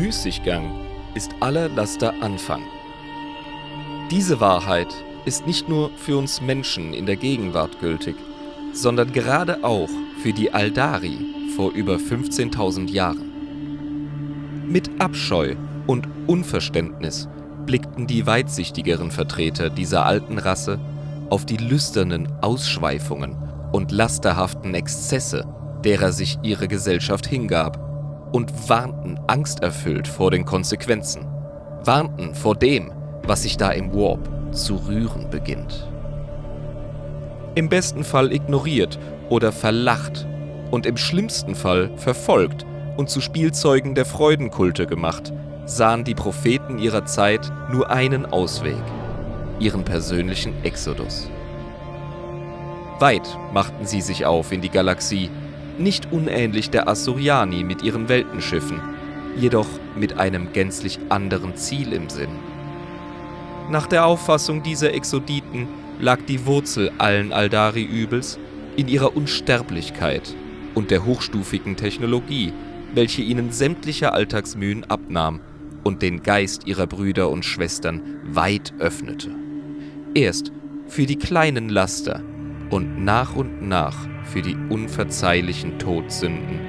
Müßiggang ist aller Laster Anfang. Diese Wahrheit ist nicht nur für uns Menschen in der Gegenwart gültig, sondern gerade auch für die Aldari vor über 15.000 Jahren. Mit Abscheu und Unverständnis blickten die weitsichtigeren Vertreter dieser alten Rasse auf die lüsternen Ausschweifungen und lasterhaften Exzesse, derer sich ihre Gesellschaft hingab, und warnten angsterfüllt vor den Konsequenzen, warnten vor dem, was sich da im Warp zu rühren beginnt. Im besten Fall ignoriert oder verlacht und im schlimmsten Fall verfolgt und zu Spielzeugen der Freudenkulte gemacht, sahen die Propheten ihrer Zeit nur einen Ausweg, ihren persönlichen Exodus. Weit machten sie sich auf in die Galaxie, nicht unähnlich der Assuriani mit ihren Weltenschiffen, jedoch mit einem gänzlich anderen Ziel im Sinn. Nach der Auffassung dieser Exoditen lag die Wurzel allen Aldari-Übels in ihrer Unsterblichkeit und der hochstufigen Technologie, welche ihnen sämtliche Alltagsmühen abnahm und den Geist ihrer Brüder und Schwestern weit öffnete. Erst für die kleinen Laster und nach und nach für die unverzeihlichen Todsünden,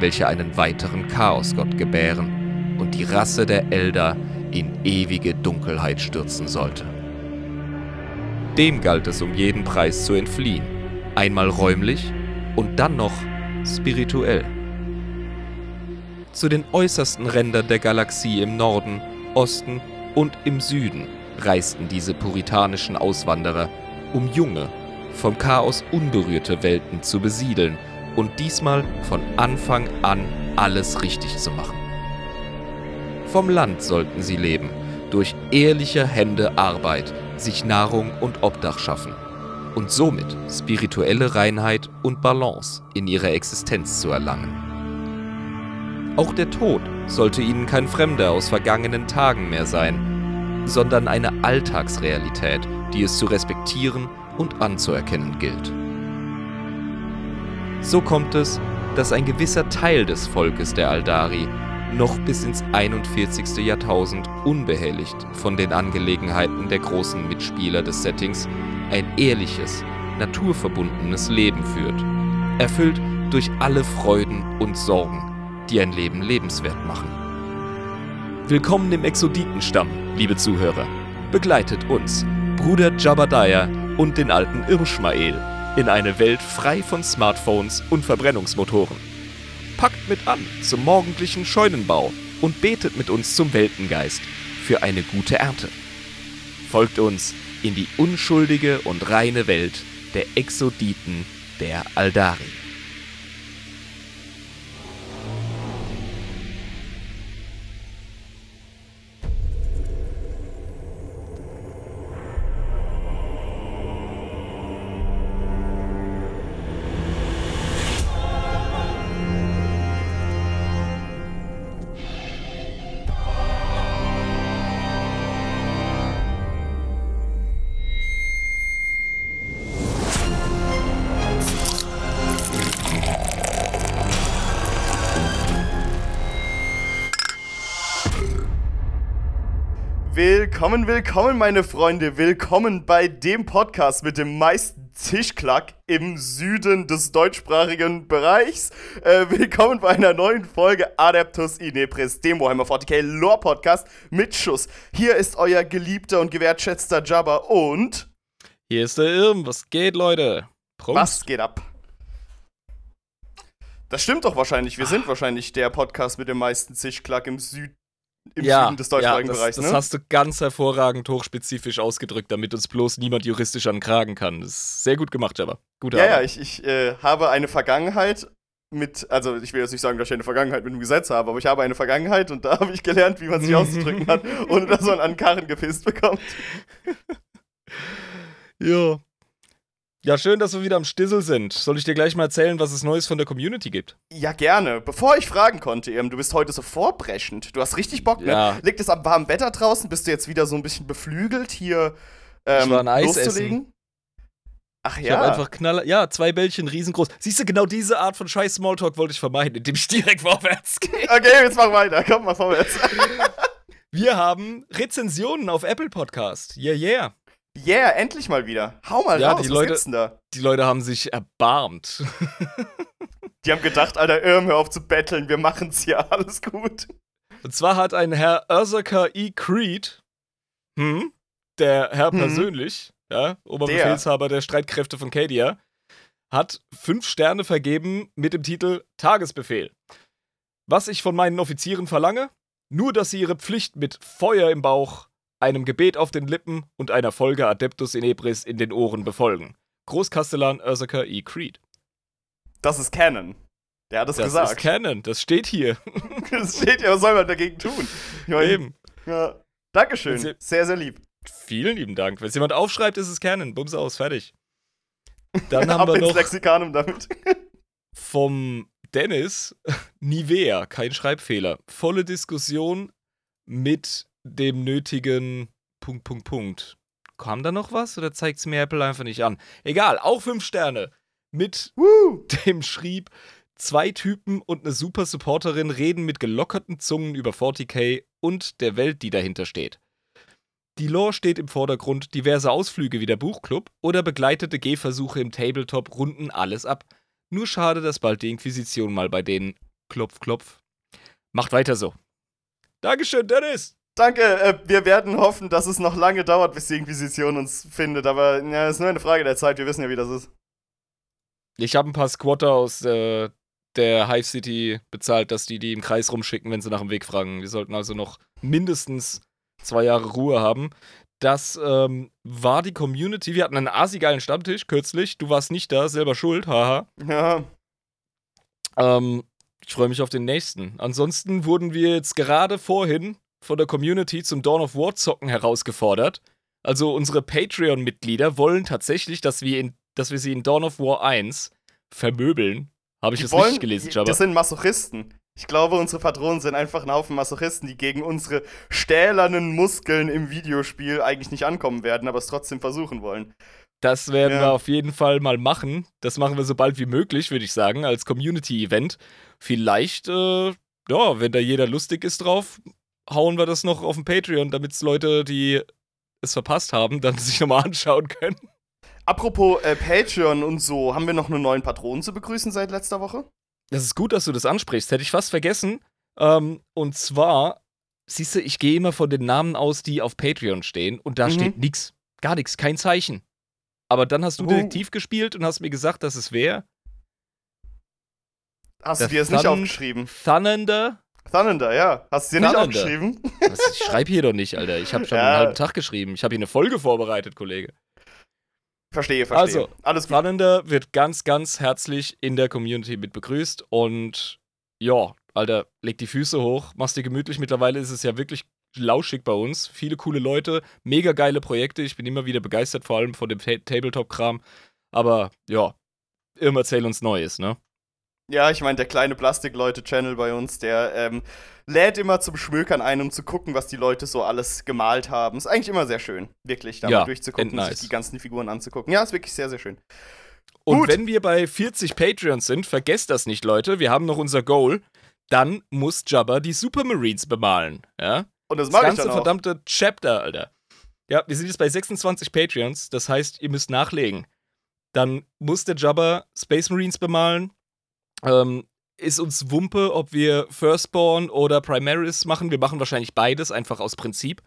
welche einen weiteren Chaosgott gebären und die Rasse der Elder in ewige Dunkelheit stürzen sollte. Dem galt es um jeden Preis zu entfliehen, einmal räumlich und dann noch spirituell. Zu den äußersten Rändern der Galaxie im Norden, Osten und im Süden reisten diese puritanischen Auswanderer, um junge, vom Chaos unberührte Welten zu besiedeln und diesmal von Anfang an alles richtig zu machen. Vom Land sollten sie leben, durch ehrliche Hände Arbeit, sich Nahrung und Obdach schaffen und somit spirituelle Reinheit und Balance in ihrer Existenz zu erlangen. Auch der Tod sollte ihnen kein Fremder aus vergangenen Tagen mehr sein, sondern eine Alltagsrealität, die es zu respektieren und anzuerkennen gilt. So kommt es, dass ein gewisser Teil des Volkes der Aldari noch bis ins 41. Jahrtausend unbehelligt von den Angelegenheiten der großen Mitspieler des Settings ein ehrliches, naturverbundenes Leben führt, erfüllt durch alle Freuden und Sorgen, die ein Leben lebenswert machen. Willkommen im Exoditenstamm, liebe Zuhörer. Begleitet uns, Bruder Jabadiah und den alten Irschmael, in eine Welt frei von Smartphones und Verbrennungsmotoren. Packt mit an zum morgendlichen Scheunenbau und betet mit uns zum Weltengeist für eine gute Ernte. Folgt uns in die unschuldige und reine Welt der Exoditen der Aldari. Willkommen, willkommen, meine Freunde. Willkommen bei dem Podcast mit dem meisten Tischklack im Süden des deutschsprachigen Bereichs. Äh, willkommen bei einer neuen Folge Adeptus Inepris, dem Warhammer 40k Lore Podcast mit Schuss. Hier ist euer geliebter und gewertschätzter Jabba und. Hier ist der Irm. Was geht, Leute? Prost. Was geht ab? Das stimmt doch wahrscheinlich. Wir sind wahrscheinlich der Podcast mit dem meisten Tischklack im Süden im ja, Süden des deutschsprachigen ja, Bereichs. Das, ne? das hast du ganz hervorragend hochspezifisch ausgedrückt, damit uns bloß niemand juristisch ankragen kann. Das ist sehr gut gemacht, aber Gute ja, Arbeit. Ja, ich, ich äh, habe eine Vergangenheit mit, also ich will jetzt nicht sagen, dass ich eine Vergangenheit mit dem Gesetz habe, aber ich habe eine Vergangenheit und da habe ich gelernt, wie man sich auszudrücken hat, ohne dass man an Karren gepisst bekommt. ja. Ja, schön, dass wir wieder am Stissel sind. Soll ich dir gleich mal erzählen, was es Neues von der Community gibt? Ja, gerne. Bevor ich fragen konnte, eben, du bist heute so vorbrechend. Du hast richtig Bock, ne? Ja. Liegt es am warmen Wetter draußen? Bist du jetzt wieder so ein bisschen beflügelt, hier ähm, ich war ein Eis loszulegen? Essen. Ach Ich habe ja. einfach knaller, ja, zwei Bällchen riesengroß. Siehst du, genau diese Art von scheiß Smalltalk wollte ich vermeiden, indem ich direkt vorwärts gehe. Okay, jetzt mach weiter. Komm mal vorwärts. Wir haben Rezensionen auf Apple Podcast. Yeah, yeah. Yeah, endlich mal wieder. Hau mal Ja, raus. die Was Leute- gibt's denn da? Die Leute haben sich erbarmt. Die haben gedacht, Alter, Irm, hör auf zu betteln. Wir machen's hier. Alles gut. Und zwar hat ein Herr Ursaka E. Creed, hm, der Herr Hm. persönlich, ja, Oberbefehlshaber der Streitkräfte von Cadia, hat fünf Sterne vergeben mit dem Titel Tagesbefehl. Was ich von meinen Offizieren verlange? Nur, dass sie ihre Pflicht mit Feuer im Bauch, einem Gebet auf den Lippen und einer Folge Adeptus in Ebris in den Ohren befolgen. Großkastellan Ursaka E. Creed. Das ist Canon. Der hat es Das gesagt. ist Canon, das steht hier. das steht ja, was soll man dagegen tun? Meine, Eben. Ja. Dankeschön. Sehr, sehr lieb. Vielen lieben Dank. Wenn es jemand aufschreibt, ist es Canon. Bums aus, fertig. Dann haben Ab wir ins noch Lexikanum damit. vom Dennis Nivea, kein Schreibfehler. Volle Diskussion mit dem nötigen Punkt, Punkt, Punkt. Kam da noch was oder zeigt es mir Apple einfach nicht an? Egal, auch fünf Sterne. Mit Woo. dem schrieb, zwei Typen und eine super Supporterin reden mit gelockerten Zungen über 40k und der Welt, die dahinter steht. Die Lore steht im Vordergrund, diverse Ausflüge wie der Buchclub oder begleitete Gehversuche im Tabletop runden alles ab. Nur schade, dass bald die Inquisition mal bei denen klopf, klopf. Macht weiter so. Dankeschön, Dennis! Danke, äh, wir werden hoffen, dass es noch lange dauert, bis die Inquisition uns findet, aber ja, es ist nur eine Frage der Zeit, wir wissen ja, wie das ist. Ich habe ein paar Squatter aus äh, der Hive City bezahlt, dass die die im Kreis rumschicken, wenn sie nach dem Weg fragen. Wir sollten also noch mindestens zwei Jahre Ruhe haben. Das ähm, war die Community. Wir hatten einen asigeilen Stammtisch kürzlich. Du warst nicht da, selber schuld, haha. Ja, Ähm, ich freue mich auf den nächsten. Ansonsten wurden wir jetzt gerade vorhin von der Community zum Dawn of War Zocken herausgefordert. Also unsere Patreon-Mitglieder wollen tatsächlich, dass wir, in, dass wir sie in Dawn of War 1 vermöbeln. Habe ich die das wollen, richtig gelesen, Jabba? das sind Masochisten. Ich glaube, unsere Patronen sind einfach ein Haufen Masochisten, die gegen unsere stählernen Muskeln im Videospiel eigentlich nicht ankommen werden, aber es trotzdem versuchen wollen. Das werden Ja. wir auf jeden Fall mal machen. Das machen wir so bald wie möglich, würde ich sagen, als Community-Event. Vielleicht, äh, ja, wenn da jeder lustig ist drauf, hauen wir das noch auf den Patreon, damit es Leute, die es verpasst haben, dann sich nochmal anschauen können. Apropos äh, Patreon und so, haben wir noch einen neuen Patronen zu begrüßen seit letzter Woche? Das ist gut, dass du das ansprichst. Hätte ich fast vergessen. Ähm, und zwar, siehst du, ich gehe immer von den Namen aus, die auf Patreon stehen. Und da Mhm. steht nix. Gar nichts, kein Zeichen. Aber dann hast du Oh. Detektiv gespielt und hast mir gesagt, dass es wer? Hast Der du dir das nicht aufgeschrieben? Thunder? Thunder, ja. Hast du dir nicht aufgeschrieben? Was, ich schreibe hier doch nicht, Alter. Ich habe schon Ja. einen halben Tag geschrieben. Ich habe hier eine Folge vorbereitet, Kollege. Verstehe, verstehe. Also, Alles gut. Thunder wird ganz, ganz herzlich in der Community mit begrüßt. Und ja, Alter, leg die Füße hoch, mach's dir gemütlich. Mittlerweile ist es ja wirklich lauschig bei uns. Viele coole Leute, mega geile Projekte. Ich bin immer wieder begeistert, vor allem von dem Ta Tabletop-Kram. Aber ja, immer erzähl uns Neues, ne? Ja, ich meine, der kleine Plastik-Leute-Channel bei uns, der ähm, lädt immer zum Schmökern ein, um zu gucken, was die Leute so alles gemalt haben. Ist eigentlich immer sehr schön, wirklich, da Ja, durchzugucken und endnice. sich die ganzen Figuren anzugucken. Ja, ist wirklich sehr, sehr schön. Und Gut. wenn wir bei 40 Patreons sind, vergesst das nicht, Leute. Wir haben noch unser Goal. Dann muss Jabba die Supermarines bemalen. Ja? Und das Das ganze verdammte Chapter, Alter. Ja, wir sind jetzt bei 26 Patreons. Das heißt, ihr müsst nachlegen. Dann muss der Jabba Space Marines bemalen. Ähm, ist uns Wumpe, ob wir Firstborn oder Primaris machen. Wir machen wahrscheinlich beides, einfach aus Prinzip.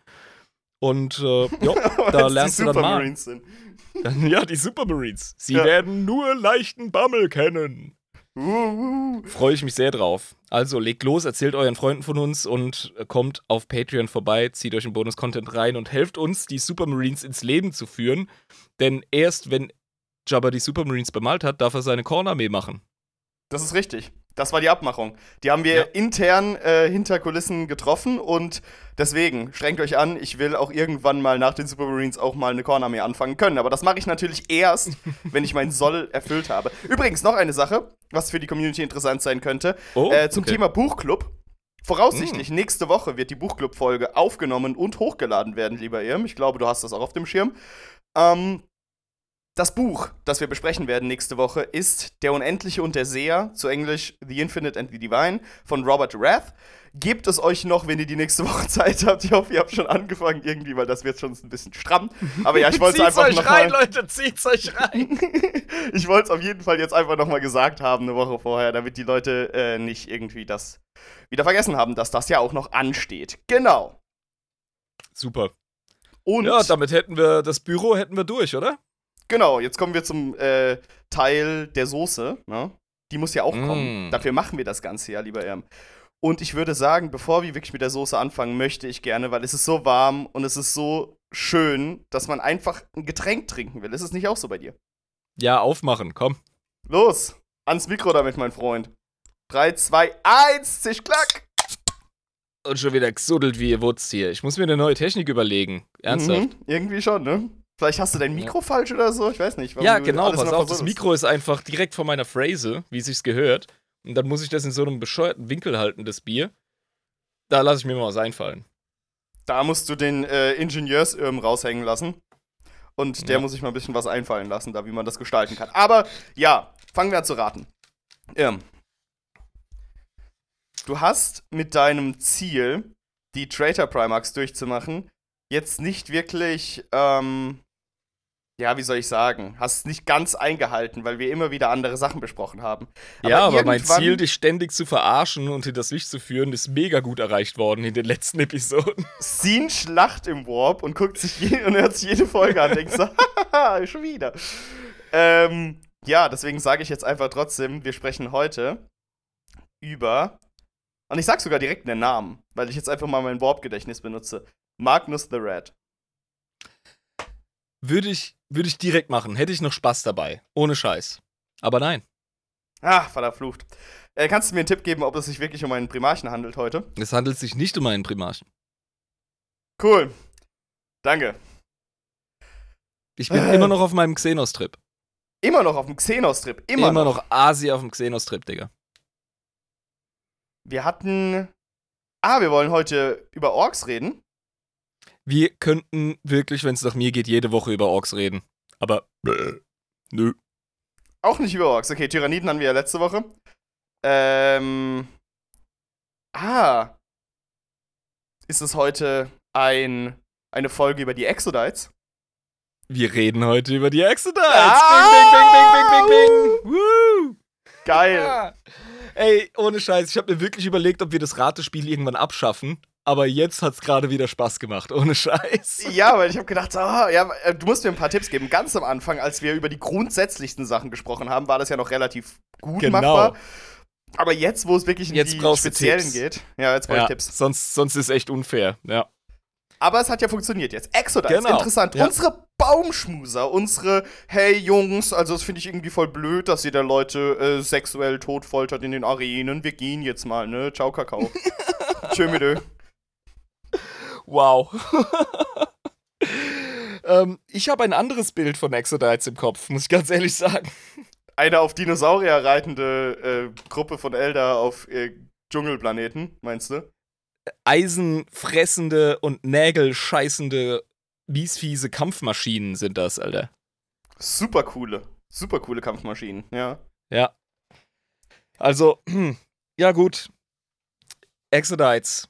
Und äh, ja, da lernst die du dann mal. Supermarines sind. Dann, ja, die Supermarines. Sie Ja. werden nur leichten Bammel kennen. Uh, uh. Freue ich mich sehr drauf. Also legt los, erzählt euren Freunden von uns und äh, kommt auf Patreon vorbei, zieht euch den Bonus-Content rein und helft uns, die Supermarines ins Leben zu führen. Denn erst wenn Jabba die Supermarines bemalt hat, darf er seine Kornarmee machen. Das ist richtig. Das war die Abmachung. Die haben wir Ja. intern äh, hinter Kulissen getroffen und deswegen schränkt euch an. Ich will auch irgendwann mal nach den Supermarines auch mal eine Kornarmee anfangen können. Aber das mache ich natürlich erst, wenn ich meinen Soll erfüllt habe. Übrigens noch eine Sache, was für die Community interessant sein könnte. Oh, äh, zum okay. Thema Buchclub. Voraussichtlich nächste Woche wird die Buchclub-Folge aufgenommen und hochgeladen werden, lieber Irm. Ich glaube, du hast das auch auf dem Schirm. Ähm, Das Buch, das wir besprechen werden nächste Woche, ist Der Unendliche und der Seher, zu Englisch The Infinite and the Divine, von Robert Rath. Gebt es euch noch, wenn ihr die nächste Woche Zeit habt. Ich hoffe, ihr habt schon angefangen irgendwie, weil das wird schon ein bisschen stramm. Aber ja, ich wollte es einfach euch noch rein, mal, Leute, zieht's euch rein. ich wollte es auf jeden Fall jetzt einfach noch mal gesagt haben, eine Woche vorher, damit die Leute äh, nicht irgendwie das wieder vergessen haben, dass das ja auch noch ansteht. Genau. Super. Und Ja, damit hätten wir das Büro hätten wir durch, oder? Genau, jetzt kommen wir zum äh, Teil der Soße. Ne? Die muss ja auch kommen. Mm. Dafür machen wir das Ganze ja, lieber Erm. Und ich würde sagen, bevor wir wirklich mit der Soße anfangen, möchte ich gerne, weil es ist so warm und es ist so schön, dass man einfach ein Getränk trinken will. Ist es nicht auch so bei dir? Ja, aufmachen, komm. Los, ans Mikro damit, mein Freund. 3, 2, 1, zisch, klack. Und schon wieder gesuddelt wie ihr Wutz hier. Ich muss mir eine neue Technik überlegen. Ernsthaft. Mhm, irgendwie schon, ne? Vielleicht hast du dein Mikro falsch oder so, ich weiß nicht. Ja, genau, pass auf, das. Mikro ist einfach direkt vor meiner Phrase, wie sich's gehört. Und dann muss ich das in so einem bescheuerten Winkel halten, das Bier. Da lasse ich mir mal was einfallen. Da musst du den äh, Ingenieursirm raushängen lassen. Und der Ja. muss sich mal ein bisschen was einfallen lassen, da wie man das gestalten kann. Aber ja, fangen wir an zu raten. Irm. Du hast mit deinem Ziel, die Traitor Primax durchzumachen, jetzt nicht wirklich, ähm, ja, wie soll ich sagen, hast nicht ganz eingehalten, weil wir immer wieder andere Sachen besprochen haben. ja, aber mein Ziel, dich ständig zu verarschen und hinters Licht zu führen, ist mega gut erreicht worden in den letzten Episoden. Sin schlacht im Warp und guckt sich je und hört sich jede Folge an und denkt so, haha, schon wieder. Ähm, ja, deswegen sage ich jetzt einfach trotzdem, wir sprechen heute über, und ich sag sogar direkt den Namen, weil ich jetzt einfach mal mein Warp-Gedächtnis benutze. Magnus the Red. Würde ich, würde ich direkt machen. Hätte ich noch Spaß dabei. Ohne Scheiß. Aber nein. Ach, verflucht. Äh, kannst du mir einen Tipp geben, ob es sich wirklich um einen Primarchen handelt heute? Es handelt sich nicht um einen Primarchen. Cool. Danke. Ich bin Äh. immer noch auf meinem Xenos-Trip. Immer noch auf dem Xenos-Trip. Immer, Immer, noch. noch Asi auf dem Xenos-Trip, Digga. Wir hatten. Ah, wir wollen heute über Orks reden. Wir könnten wirklich, wenn es nach mir geht, jede Woche über Orks reden. Aber nö. Auch nicht über Orks. Okay, Tyranniden hatten wir ja letzte Woche. Ähm. Ah. Ist es heute ein, eine Folge über die Exodites? Wir reden heute über die Exodites. Ah! Bing, bing, bing, bing, bing, bing. Woo! Geil. Ah. Ey, ohne Scheiß, ich habe mir wirklich überlegt, ob wir das Ratespiel irgendwann abschaffen. Aber jetzt hat's gerade wieder Spaß gemacht, ohne Scheiß. Ja, weil ich habe gedacht, ah, ja, äh, du musst mir ein paar Tipps geben. Ganz am Anfang, als wir über die grundsätzlichsten Sachen gesprochen haben, war das ja noch relativ gut Genau. machbar. Aber jetzt, wo es wirklich in Jetzt die Speziellen geht, ja, jetzt brauche Ja, ich Tipps. sonst, sonst ist echt unfair. Ja. Aber es hat ja funktioniert jetzt. Exodites, Genau. interessant. Ja. Unsere Baumschmuser, unsere, hey Jungs, also das finde ich irgendwie voll blöd, dass ihr da Leute äh, sexuell totfoltert in den Arenen. Wir gehen jetzt mal, ne? Ciao, Kakao. Tschö mit. Wow. ähm, ich habe ein anderes Bild von Exodites im Kopf, muss ich ganz ehrlich sagen. Eine auf Dinosaurier reitende äh, Gruppe von Elder auf äh, Dschungelplaneten, meinst du? Eisenfressende und nägelscheißende, miesfiese Kampfmaschinen sind das, Alter. Super coole, super coole Kampfmaschinen, ja. Ja. Also, ja gut. Exodites.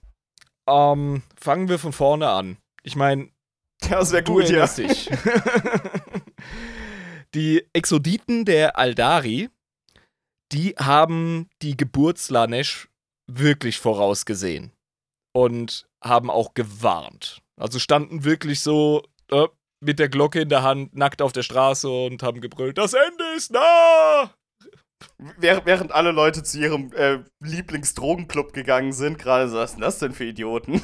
Ähm, fangen wir von vorne an. Ich meine, das wäre gut, ja. dich. die Exoditen der Aldari, die haben die Geburt Slanesh wirklich vorausgesehen. Und haben auch gewarnt. Also standen wirklich so äh, mit der Glocke in der Hand, nackt auf der Straße und haben gebrüllt, das Ende ist nah! Während, alle Leute zu ihrem äh, Lieblingsdrogenclub gegangen sind, gerade so, was sind das denn für Idioten?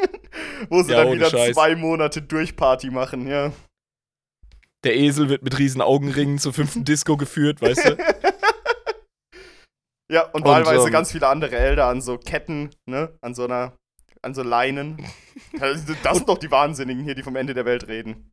Wo sie Ja, dann wieder Scheiß. zwei Monate Durchparty machen, ja. Der Esel wird mit riesen Augenringen zur fünften Disco geführt, weißt du? Ja, und, Und, wahlweise ähm, ganz viele andere Elder an so Ketten, ne? An so einer, an so Leinen. Das sind doch die Wahnsinnigen hier, die vom Ende der Welt reden.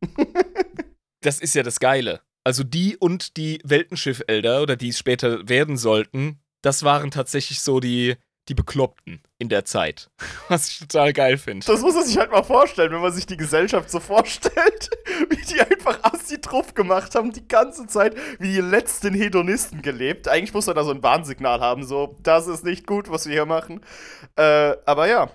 Das ist ja das Geile. Also die und die Weltenschiff-Elder, oder die es später werden sollten, das waren tatsächlich so die, die Bekloppten in der Zeit. Was ich total geil finde. Das muss man sich halt mal vorstellen, wenn man sich die Gesellschaft so vorstellt, wie die einfach Assi drauf gemacht haben, die ganze Zeit wie die letzten Hedonisten gelebt. Eigentlich muss man da so ein Warnsignal haben, so, das ist nicht gut, was wir hier machen. Äh, aber ja,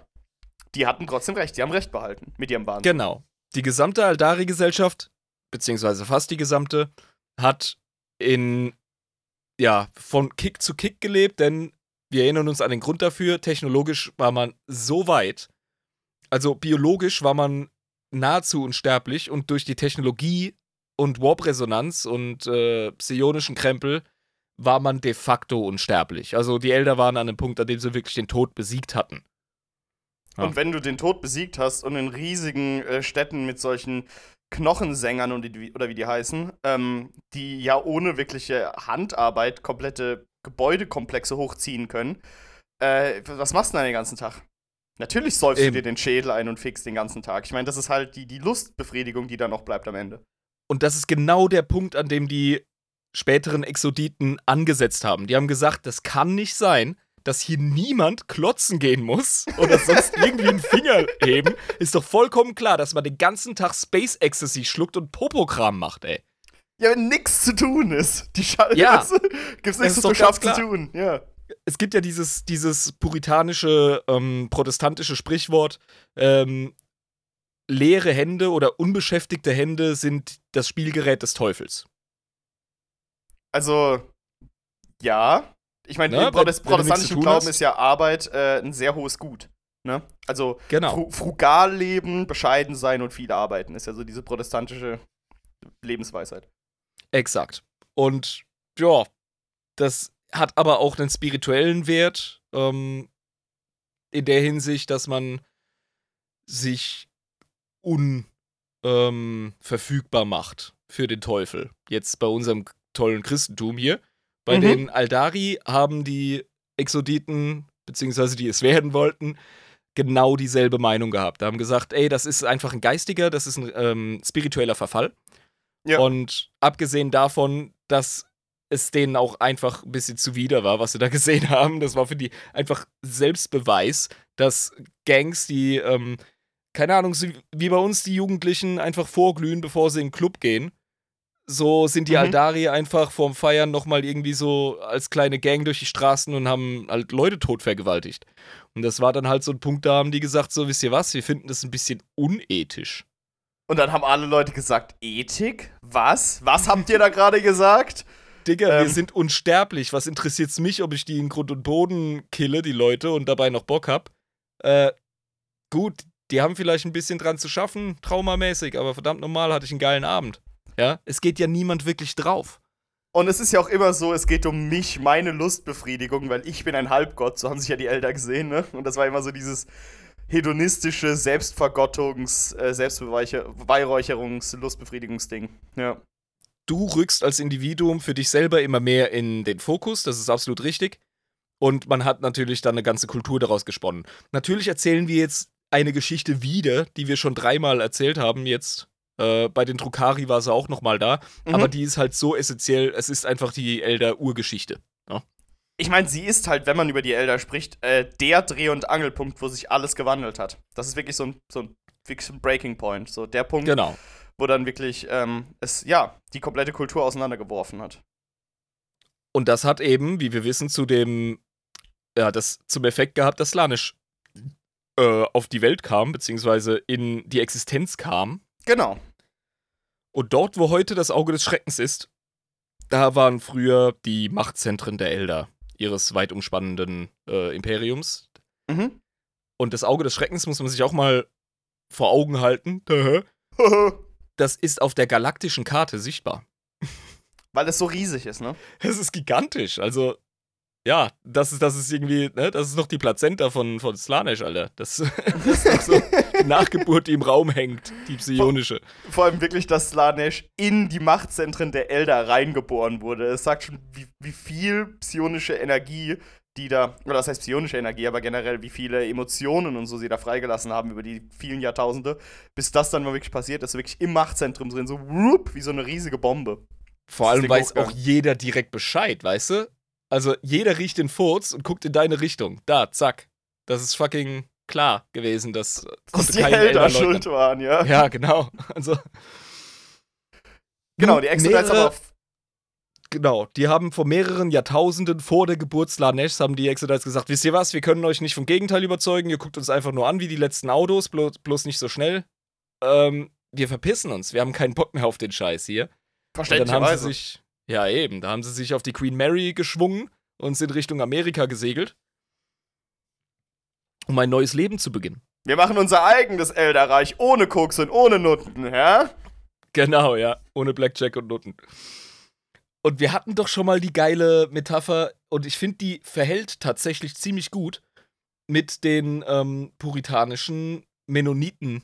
die hatten trotzdem recht, die haben recht behalten mit ihrem Wahnsinn. Genau. Die gesamte Aldari-Gesellschaft, beziehungsweise fast die gesamte, hat in, ja, von Kick zu Kick gelebt, denn wir erinnern uns an den Grund dafür. Technologisch war man so weit, also biologisch war man nahezu unsterblich und durch die Technologie und Warp-Resonanz und äh, psionischen Krempel war man de facto unsterblich. Also die Elder waren an einem Punkt, an dem sie wirklich den Tod besiegt hatten. Ja. Und wenn du den Tod besiegt hast und in riesigen äh, Städten mit solchen Knochensängern und die, oder wie die heißen, ähm, die ja ohne wirkliche Handarbeit komplette Gebäudekomplexe hochziehen können, äh, was machst du denn den ganzen Tag? Natürlich säufst Eben. du dir den Schädel ein und fixst den ganzen Tag. Ich meine, das ist halt die, die Lustbefriedigung, die da noch bleibt am Ende. Und das ist genau der Punkt, an dem die späteren Exoditen angesetzt haben. Die haben gesagt, das kann nicht sein, dass hier niemand klotzen gehen muss oder sonst irgendwie einen Finger heben, ist doch vollkommen klar, dass man den ganzen Tag Space Ecstasy schluckt und Popokram macht, ey. Ja, wenn nichts zu tun ist. Die Scheiße. Ja. Gibt's nichts zu zu tun, ja. Es gibt ja dieses, dieses puritanische, ähm, protestantische Sprichwort, ähm, leere Hände oder unbeschäftigte Hände sind das Spielgerät des Teufels. Also, ja, ich meine, ne? im Protest protestantischen Glauben ist ja Arbeit äh, ein sehr hohes Gut. Ne? Also genau. fru frugal leben, bescheiden sein und viel arbeiten ist ja so diese protestantische Lebensweisheit. Exakt. Und ja, das hat aber auch einen spirituellen Wert ähm, in der Hinsicht, dass man sich unverfügbar ähm, macht für den Teufel. Jetzt bei unserem tollen Christentum hier. Bei mhm. den Aldari haben die Exoditen, beziehungsweise die es werden wollten, genau dieselbe Meinung gehabt. Da haben gesagt, ey, das ist einfach ein geistiger, das ist ein ähm, spiritueller Verfall. Ja. Und abgesehen davon, dass es denen auch einfach ein bisschen zuwider war, was sie da gesehen haben, das war für die einfach Selbstbeweis, dass Gangs, die, ähm, keine Ahnung, wie bei uns die Jugendlichen einfach vorglühen, bevor sie in den Club gehen, so sind die mhm. Aldari einfach vorm Feiern nochmal irgendwie so als kleine Gang durch die Straßen und haben halt Leute tot vergewaltigt. Und das war dann halt so ein Punkt, da haben die gesagt, so wisst ihr was, wir finden das ein bisschen unethisch. Und dann haben alle Leute gesagt, Ethik? Was? Was habt ihr da gerade gesagt? Digga, ähm, wir sind unsterblich. Was interessiert's mich, ob ich die in Grund und Boden kille, die Leute, und dabei noch Bock hab? Äh, gut, die haben vielleicht ein bisschen dran zu schaffen, traumamäßig, aber verdammt normal hatte ich einen geilen Abend. Ja, es geht ja niemand wirklich drauf. Und es ist ja auch immer so, es geht um mich, meine Lustbefriedigung, weil ich bin ein Halbgott, so haben sich ja die Eltern gesehen, ne? Und das war immer so dieses hedonistische Selbstvergottungs-, äh, Selbstbeweihräucherungs-, Lustbefriedigungsding. Ja. Du rückst als Individuum für dich selber immer mehr in den Fokus, das ist absolut richtig. Und man hat natürlich dann eine ganze Kultur daraus gesponnen. Natürlich erzählen wir jetzt eine Geschichte wieder, die wir schon dreimal erzählt haben jetzt äh, bei den Drukari war sie auch nochmal da, mhm. aber die ist halt so essentiell, es ist einfach die Elder-Urgeschichte. Ja? Ich meine, sie ist halt, wenn man über die Elder spricht, äh, der Dreh- und Angelpunkt, wo sich alles gewandelt hat. Das ist wirklich so ein, so ein, ein Breaking Point, so der Punkt, genau. wo dann wirklich ähm, es, ja, die komplette Kultur auseinandergeworfen hat. Und das hat eben, wie wir wissen, zu dem, ja, das zum Effekt gehabt, dass Slanisch äh, auf die Welt kam, beziehungsweise in die Existenz kam. Genau. Und dort, wo heute das Auge des Schreckens ist, da waren früher die Machtzentren der Elder, ihres weit umspannenden äh, Imperiums. Mhm. Und das Auge des Schreckens muss man sich auch mal vor Augen halten. das ist auf der galaktischen Karte sichtbar. Weil es so riesig ist, ne? Es ist gigantisch. Also, ja, das ist, das ist irgendwie, ne, das ist noch die Plazenta von, von Slanesh, Alter. Das, das ist noch so Nachgeburt, die im Raum hängt, die psionische. Vor, vor allem wirklich, dass Slanesh in die Machtzentren der Elder reingeboren wurde. Es sagt schon, wie, wie viel psionische Energie die da, oder das heißt psionische Energie, aber generell, wie viele Emotionen und so sie da freigelassen haben über die vielen Jahrtausende, bis das dann mal wirklich passiert ist, wirklich im Machtzentrum drin, so whoop, wie so eine riesige Bombe. Vor allem weiß auch jeder direkt Bescheid, weißt du? Also jeder riecht den Furz und guckt in deine Richtung. Da, zack. Das ist fucking klar gewesen, dass, dass die Elder schuld waren, ja. Ja, genau. Also genau, die Exodus aber auf Genau, die haben vor mehreren Jahrtausenden vor der Geburt Slanesh haben die Exodites gesagt, wisst ihr was, wir können euch nicht vom Gegenteil überzeugen, ihr guckt uns einfach nur an wie die letzten Autos, bloß, bloß nicht so schnell. Ähm, wir verpissen uns, wir haben keinen Bock mehr auf den Scheiß hier. Verständlicherweise. sich, ja eben, da haben sie sich auf die Queen Mary geschwungen und sind Richtung Amerika gesegelt, um ein neues Leben zu beginnen. Wir machen unser eigenes Elderreich ohne Koks und ohne Nutten, ja? Genau, ja, ohne Blackjack und Nutten. Und wir hatten doch schon mal die geile Metapher, und ich finde, die verhält tatsächlich ziemlich gut mit den ähm, puritanischen Mennoniten,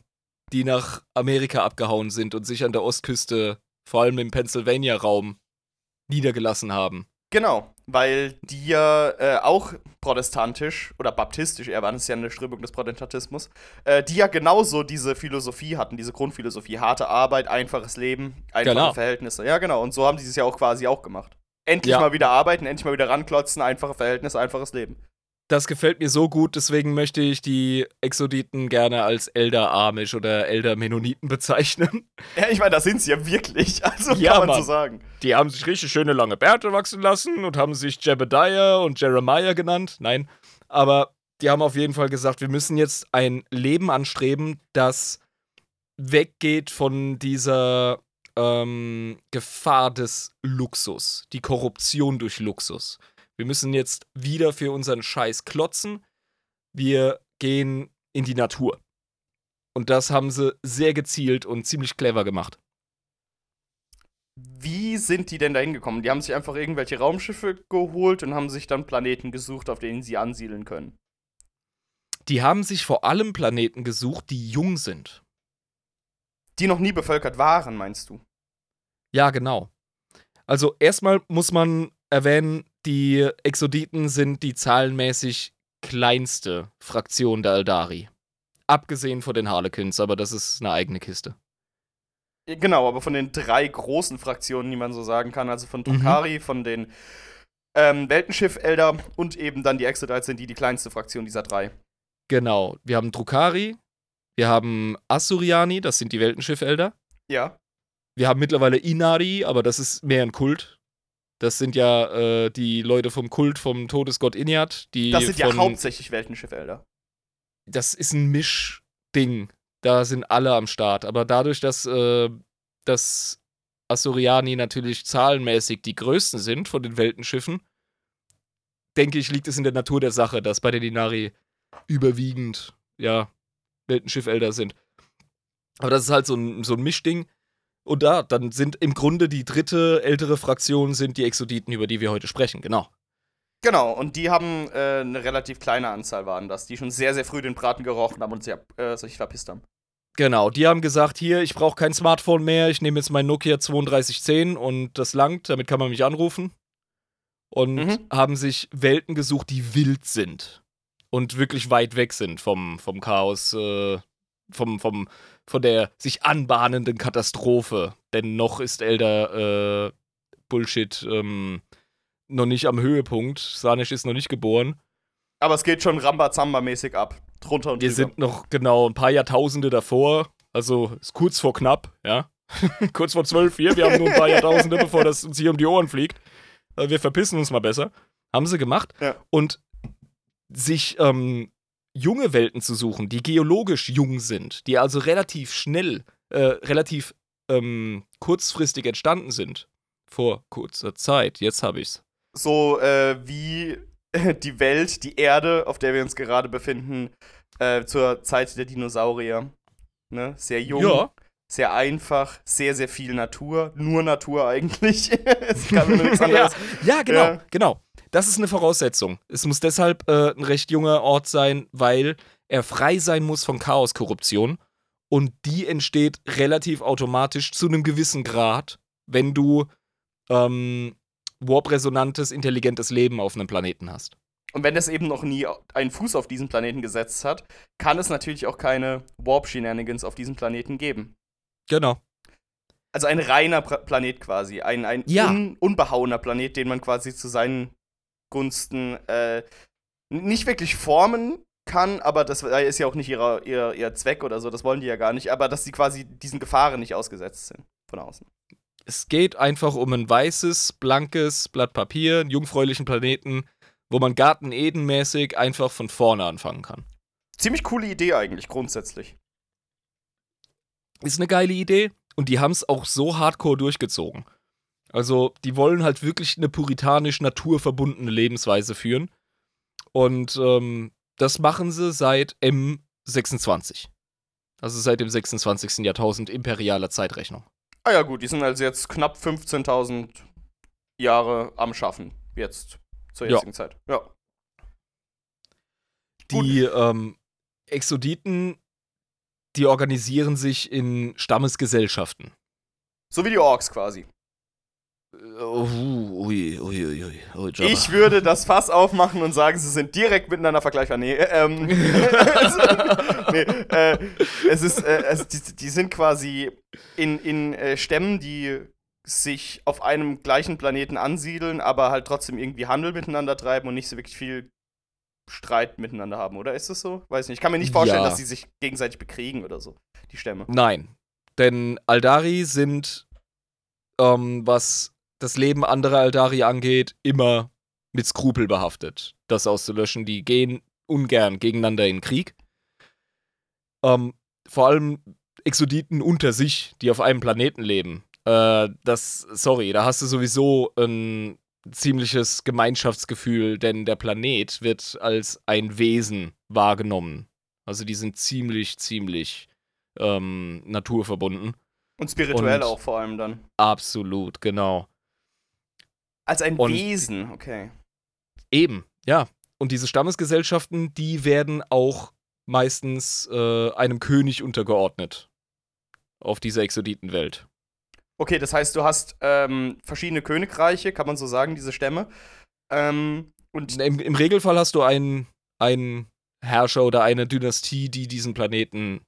die nach Amerika abgehauen sind und sich an der Ostküste, vor allem im Pennsylvania-Raum, niedergelassen haben. Genau, weil die ja äh, auch protestantisch oder baptistisch, eher waren es ja eine Strömung des Protestantismus, äh, die ja genauso diese Philosophie hatten, diese Grundphilosophie, harte Arbeit, einfaches Leben, einfache genau. Verhältnisse. Ja, genau, und so haben die es ja auch quasi auch gemacht. Endlich ja. mal wieder arbeiten, endlich mal wieder ranklotzen, einfache Verhältnisse, einfaches Leben. Das gefällt mir so gut, deswegen möchte ich die Exoditen gerne als Elder Amish oder Elder Mennoniten bezeichnen. Ja, ich meine, das sind sie ja wirklich, also ja, kann man Mann. so sagen. Die haben sich richtig schöne lange Bärte wachsen lassen und haben sich Jebediah und Jeremiah genannt. Nein, aber die haben auf jeden Fall gesagt, wir müssen jetzt ein Leben anstreben, das weggeht von dieser ähm, Gefahr des Luxus, die Korruption durch Luxus. Wir müssen jetzt wieder für unseren Scheiß klotzen. Wir gehen in die Natur. Und das haben sie sehr gezielt und ziemlich clever gemacht. Wie sind die denn da hingekommen? Die haben sich einfach irgendwelche Raumschiffe geholt und haben sich dann Planeten gesucht, auf denen sie ansiedeln können. Die haben sich vor allem Planeten gesucht, die jung sind. Die noch nie bevölkert waren, meinst du? Ja, genau. Also erstmal muss man erwähnen, die Exoditen sind die zahlenmäßig kleinste Fraktion der Aldari. Abgesehen von den Harlequins, aber das ist eine eigene Kiste. Genau, aber von den drei großen Fraktionen, die man so sagen kann, also von Drukari, mhm. von den ähm, Weltenschiff-Elder und eben dann die Exodites sind die die kleinste Fraktion dieser drei. Genau, wir haben Drukari, wir haben Assuriani, das sind die Weltenschiff-Elder. Ja. Wir haben mittlerweile Inari, aber das ist mehr ein Kult. Das sind ja äh, die Leute vom Kult vom Todesgott Inyat. Die das sind ja hauptsächlich Weltenschiff-Elder. Das ist ein Mischding. Da sind alle am Start. Aber dadurch, dass, äh, dass Asuriani natürlich zahlenmäßig die größten sind von den Weltenschiffen, denke ich, liegt es in der Natur der Sache, dass bei den Inari überwiegend, ja, Weltenschiff-Elder sind. Aber das ist halt so ein, so ein Mischding. Und da, dann sind im Grunde die dritte ältere Fraktion sind die Exoditen, über die wir heute sprechen, genau. Genau, und die haben äh, eine relativ kleine Anzahl waren das, die schon sehr, sehr früh den Braten gerochen haben und sich, äh, sich verpisst haben. Genau, die haben gesagt, hier, ich brauche kein Smartphone mehr, ich nehme jetzt mein Nokia 3210 und das langt, damit kann man mich anrufen. Und mhm. haben sich Welten gesucht, die wild sind. Und wirklich weit weg sind vom, vom Chaos, äh, vom, vom, von der sich anbahnenden Katastrophe. Denn noch ist Elder äh, Bullshit ähm, noch nicht am Höhepunkt. Sanisch ist noch nicht geboren. Aber es geht schon Rambazamba-mäßig ab. Drunter und Wir drüber. sind noch genau ein paar Jahrtausende davor. Also ist kurz vor knapp, ja. kurz vor zwölf hier. Wir haben nur ein paar Jahrtausende, bevor das uns hier um die Ohren fliegt. Wir verpissen uns mal besser. Haben sie gemacht. Ja. Und sich ähm, junge Welten zu suchen, die geologisch jung sind, die also relativ schnell, äh, relativ ähm, kurzfristig entstanden sind. Vor kurzer Zeit. Jetzt habe ich's. So äh, wie die Welt, die Erde, auf der wir uns gerade befinden, äh, zur Zeit der Dinosaurier. Ne? Sehr jung. Ja. Sehr einfach, sehr, sehr viel Natur. Nur Natur eigentlich. es kann nur nichts anderes. ja, ja, genau, ja. genau. Das ist eine Voraussetzung. Es muss deshalb äh, ein recht junger Ort sein, weil er frei sein muss von Chaoskorruption. Und die entsteht relativ automatisch zu einem gewissen Grad, wenn du ähm, warp-resonantes, intelligentes Leben auf einem Planeten hast. Und wenn es eben noch nie einen Fuß auf diesen Planeten gesetzt hat, kann es natürlich auch keine Warp-Shenanigans auf diesem Planeten geben. Genau. Also ein reiner pra Planet quasi. Ein, ein ja. un unbehauener Planet, den man quasi zu seinen zugunsten äh, nicht wirklich formen kann, aber das ist ja auch nicht ihrer, ihr, ihr Zweck oder so, das wollen die ja gar nicht, aber dass sie quasi diesen Gefahren nicht ausgesetzt sind von außen. Es geht einfach um ein weißes, blankes Blatt Papier, einen jungfräulichen Planeten, wo man Garten Eden-mäßig einfach von vorne anfangen kann. Ziemlich coole Idee eigentlich, grundsätzlich. Ist eine geile Idee und die haben es auch so hardcore durchgezogen. Also, die wollen halt wirklich eine puritanisch naturverbundene Lebensweise führen. Und ähm, das machen sie seit M26. Also seit dem 26. Jahrtausend imperialer Zeitrechnung. Ah ja, gut, die sind also jetzt knapp 15.000 Jahre am Schaffen. Jetzt, zur jetzigen ja. Zeit. Ja. Die ähm, Exoditen, die organisieren sich in Stammesgesellschaften. So wie die Orks quasi. Oh, ui, ui, ui, ui, ich würde das Fass aufmachen und sagen, sie sind direkt miteinander vergleichbar. Nee, ähm, nee äh, es ist, äh, also die, die, sind quasi in, in äh, Stämmen, die sich auf einem gleichen Planeten ansiedeln, aber halt trotzdem irgendwie Handel miteinander treiben und nicht so wirklich viel Streit miteinander haben, oder ist das so? Weiß nicht. Ich kann mir nicht vorstellen, ja. dass sie sich gegenseitig bekriegen oder so, die Stämme. Nein. Denn Aldari sind, ähm, was das Leben anderer Eldari angeht, immer mit Skrupel behaftet, das auszulöschen. Die gehen ungern gegeneinander in Krieg. Ähm, vor allem Exoditen unter sich, die auf einem Planeten leben. Äh, das, sorry, da hast du sowieso ein ziemliches Gemeinschaftsgefühl, denn der Planet wird als ein Wesen wahrgenommen. Also die sind ziemlich, ziemlich ähm, naturverbunden. Und spirituell Und auch vor allem dann. Absolut, genau. Als ein und Wesen, okay. Eben, ja. Und diese Stammesgesellschaften, die werden auch meistens äh, einem König untergeordnet. Auf dieser Exoditenwelt. Okay, das heißt, du hast ähm, verschiedene Königreiche, kann man so sagen, diese Stämme. Ähm, und Im, Im, Regelfall hast du einen, einen Herrscher oder eine Dynastie, die diesen Planeten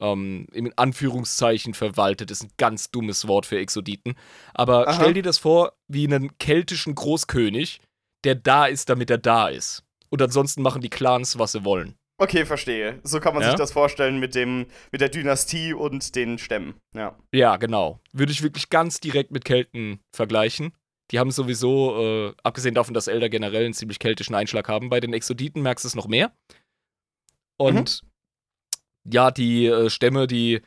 ähm, in Anführungszeichen verwaltet, ist ein ganz dummes Wort für Exoditen. Aber Aha. stell dir das vor wie einen keltischen Großkönig, der da ist, damit er da ist. Und ansonsten machen die Clans, was sie wollen. Okay, verstehe. So kann man ja? sich das vorstellen mit dem mit der Dynastie und den Stämmen. Ja. Ja, genau. Würde ich wirklich ganz direkt mit Kelten vergleichen. Die haben sowieso, äh, abgesehen davon, dass Elder generell einen ziemlich keltischen Einschlag haben, bei den Exoditen merkst du es noch mehr. Und mhm ja, die äh, Stämme, die,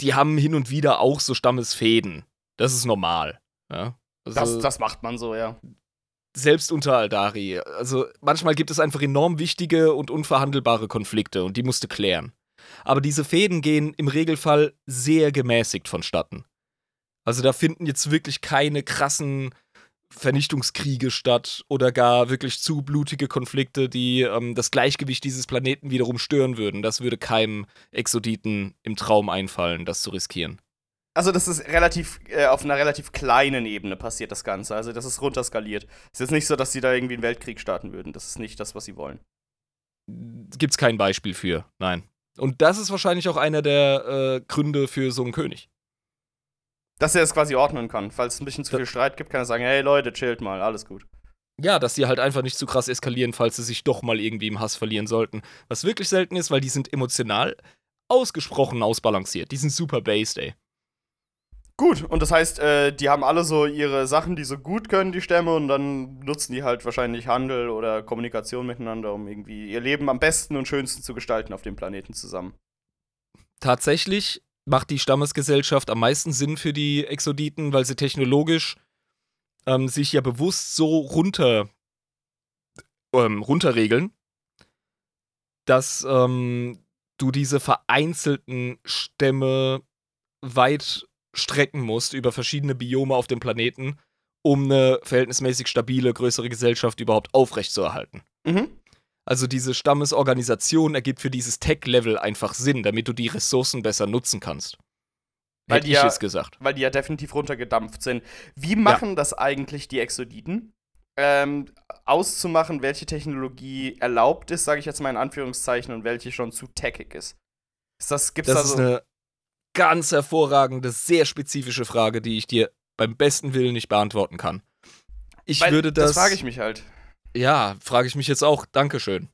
die haben hin und wieder auch so Stammesfäden. Das ist normal. Ja? Also, das, das macht man so, ja. Selbst unter Aldari. Also manchmal gibt es einfach enorm wichtige und unverhandelbare Konflikte und die musst du klären. Aber diese Fäden gehen im Regelfall sehr gemäßigt vonstatten. Also da finden jetzt wirklich keine krassen Vernichtungskriege statt oder gar wirklich zu blutige Konflikte, die ähm, das Gleichgewicht dieses Planeten wiederum stören würden. Das würde keinem Exoditen im Traum einfallen, das zu riskieren. Also das ist relativ äh, auf einer relativ kleinen Ebene passiert das Ganze. Also das ist runterskaliert. Es ist nicht so, dass sie da irgendwie einen Weltkrieg starten würden. Das ist nicht das, was sie wollen. Gibt's kein Beispiel für, nein. Und das ist wahrscheinlich auch einer der äh, Gründe für so einen König. Dass er es quasi ordnen kann. Falls es ein bisschen zu viel Streit gibt, kann er sagen, hey Leute, chillt mal, alles gut. Ja, dass die halt einfach nicht zu krass eskalieren, falls sie sich doch mal irgendwie im Hass verlieren sollten. Was wirklich selten ist, weil die sind emotional ausgesprochen ausbalanciert. Die sind super based, ey. Gut, und das heißt, äh, die haben alle so ihre Sachen, die so gut können, die Stämme, und dann nutzen die halt wahrscheinlich Handel oder Kommunikation miteinander, um irgendwie ihr Leben am besten und schönsten zu gestalten auf dem Planeten zusammen. Tatsächlich macht die Stammesgesellschaft am meisten Sinn für die Exoditen, weil sie technologisch ähm, sich ja bewusst so runter ähm, runterregeln, dass ähm, du diese vereinzelten Stämme weit strecken musst über verschiedene Biome auf dem Planeten, um eine verhältnismäßig stabile, größere Gesellschaft überhaupt aufrechtzuerhalten. Mhm. Also diese Stammesorganisation ergibt für dieses Tech-Level einfach Sinn, damit du die Ressourcen besser nutzen kannst. Weil Hätte die ich ja, es gesagt. Weil die ja definitiv runtergedampft sind. Wie machen ja. das eigentlich die Exoditen? Ähm, auszumachen, welche Technologie erlaubt ist, sage ich jetzt mal in Anführungszeichen, und welche schon zu techig ist. Ist das gibt's das da so? ist eine ganz hervorragende, sehr spezifische Frage, die ich dir beim besten Willen nicht beantworten kann. Ich Weil, würde das. Das frage ich mich halt. Ja, frage ich mich jetzt auch. Dankeschön.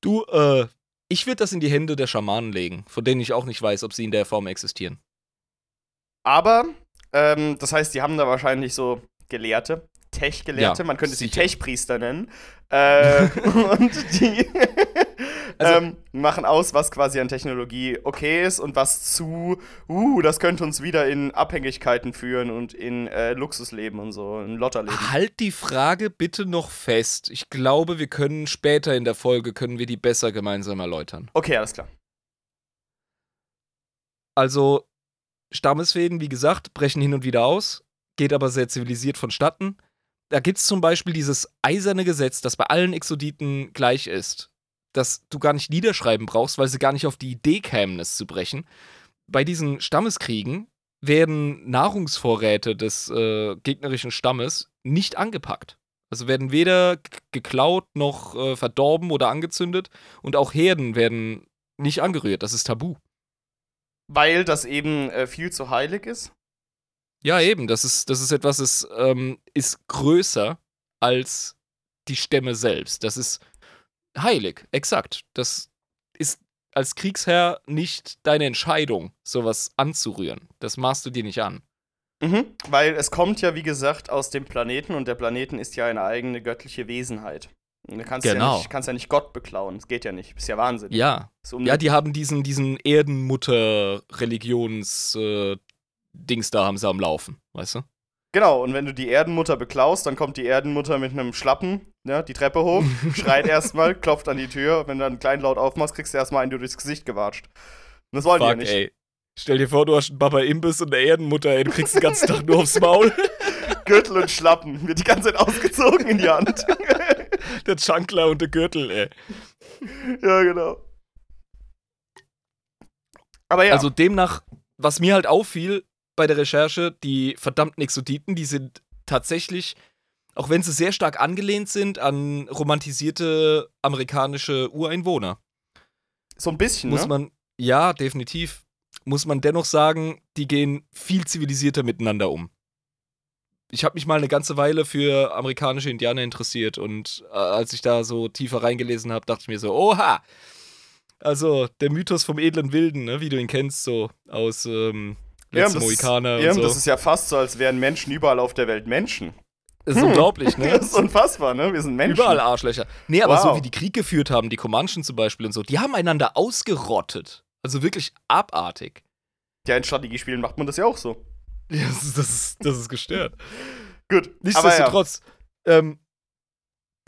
du, äh, ich würde das in die Hände der Schamanen legen, von denen ich auch nicht weiß, ob sie in der Form existieren. Aber, ähm, das heißt, die haben da wahrscheinlich so Gelehrte, Tech-Gelehrte, Ja, man könnte sie sicher. Tech-Priester nennen. Äh, und die Also- ähm, machen aus, was quasi an Technologie okay ist und was zu, uh, das könnte uns wieder in Abhängigkeiten führen und in äh, Luxusleben und so, in Lotterleben. Halt die Frage bitte noch fest. Ich glaube, wir können später in der Folge können wir die besser gemeinsam erläutern. Okay, alles klar. Also Stammesfäden, wie gesagt, brechen hin und wieder aus, geht aber sehr zivilisiert vonstatten. Da gibt es zum Beispiel dieses eiserne Gesetz, das bei allen Exoditen gleich ist, dass du gar nicht niederschreiben brauchst, weil sie gar nicht auf die Idee kämen, es zu brechen. Bei diesen Stammeskriegen werden Nahrungsvorräte des äh, gegnerischen Stammes nicht angepackt. Also werden weder geklaut noch äh, verdorben oder angezündet und auch Herden werden nicht angerührt. Das ist tabu. Weil das eben äh, viel zu heilig ist. Ja, eben. Das ist, das ist etwas, das ähm, ist größer als die Stämme selbst. Das ist heilig, exakt. Das ist als Kriegsherr nicht deine Entscheidung, sowas anzurühren. Das maßt du dir nicht an. Mhm. Weil es kommt ja, wie gesagt, aus dem Planeten und der Planeten ist ja eine eigene göttliche Wesenheit. Du kannst, ja Genau. nicht, kannst ja nicht Gott beklauen. Das geht ja nicht. Ist ja Wahnsinn. Ja. Ja, die haben diesen, diesen Erdenmutter-Religions-Dings da haben sie am Laufen, weißt du? genau, und wenn du die Erdenmutter beklaust, dann kommt die Erdenmutter mit einem Schlappen ne, die Treppe hoch, schreit erstmal, klopft an die Tür. Wenn du dann kleinlaut aufmachst, kriegst du erstmal einen durchs Gesicht gewatscht. Und das wollen die ja Fuck, nicht. ey. Stell dir vor, du hast einen Baba Imbiss und eine Erdenmutter, ey, du kriegst den ganzen Tag nur aufs Maul. Gürtel und Schlappen. Wird die ganze Zeit ausgezogen in die Hand. der Chankler und der Gürtel, ey. ja, genau. Aber ja. Also demnach, was mir halt auffiel bei der Recherche, die verdammten Exoditen, die sind tatsächlich, auch wenn sie sehr stark angelehnt sind an romantisierte amerikanische Ureinwohner, so ein bisschen, muss ne? man, ja, definitiv, muss man dennoch sagen, die gehen viel zivilisierter miteinander um. Ich habe mich mal eine ganze Weile für amerikanische Indianer interessiert und äh, als ich da so tiefer reingelesen habe, dachte ich mir so, oha! Also der Mythos vom edlen Wilden, ne, wie du ihn kennst, so aus ähm, Ja, Letzte das ist- Mohikaner Ja, und so. das ist ja fast so, als wären Menschen überall auf der Welt Menschen. Das ist unglaublich, ne? Das ist unfassbar, ne? Wir sind Menschen. Überall Arschlöcher. Nee, aber Wow. so wie die Krieg geführt haben, die Comanchen zum Beispiel und so, die haben einander ausgerottet. Also wirklich abartig. Ja, in Strategiespielen macht man das ja auch so. Ja, das ist, das ist, das ist gestört. Gut. Aber ja. Nichtsdestotrotz, ähm,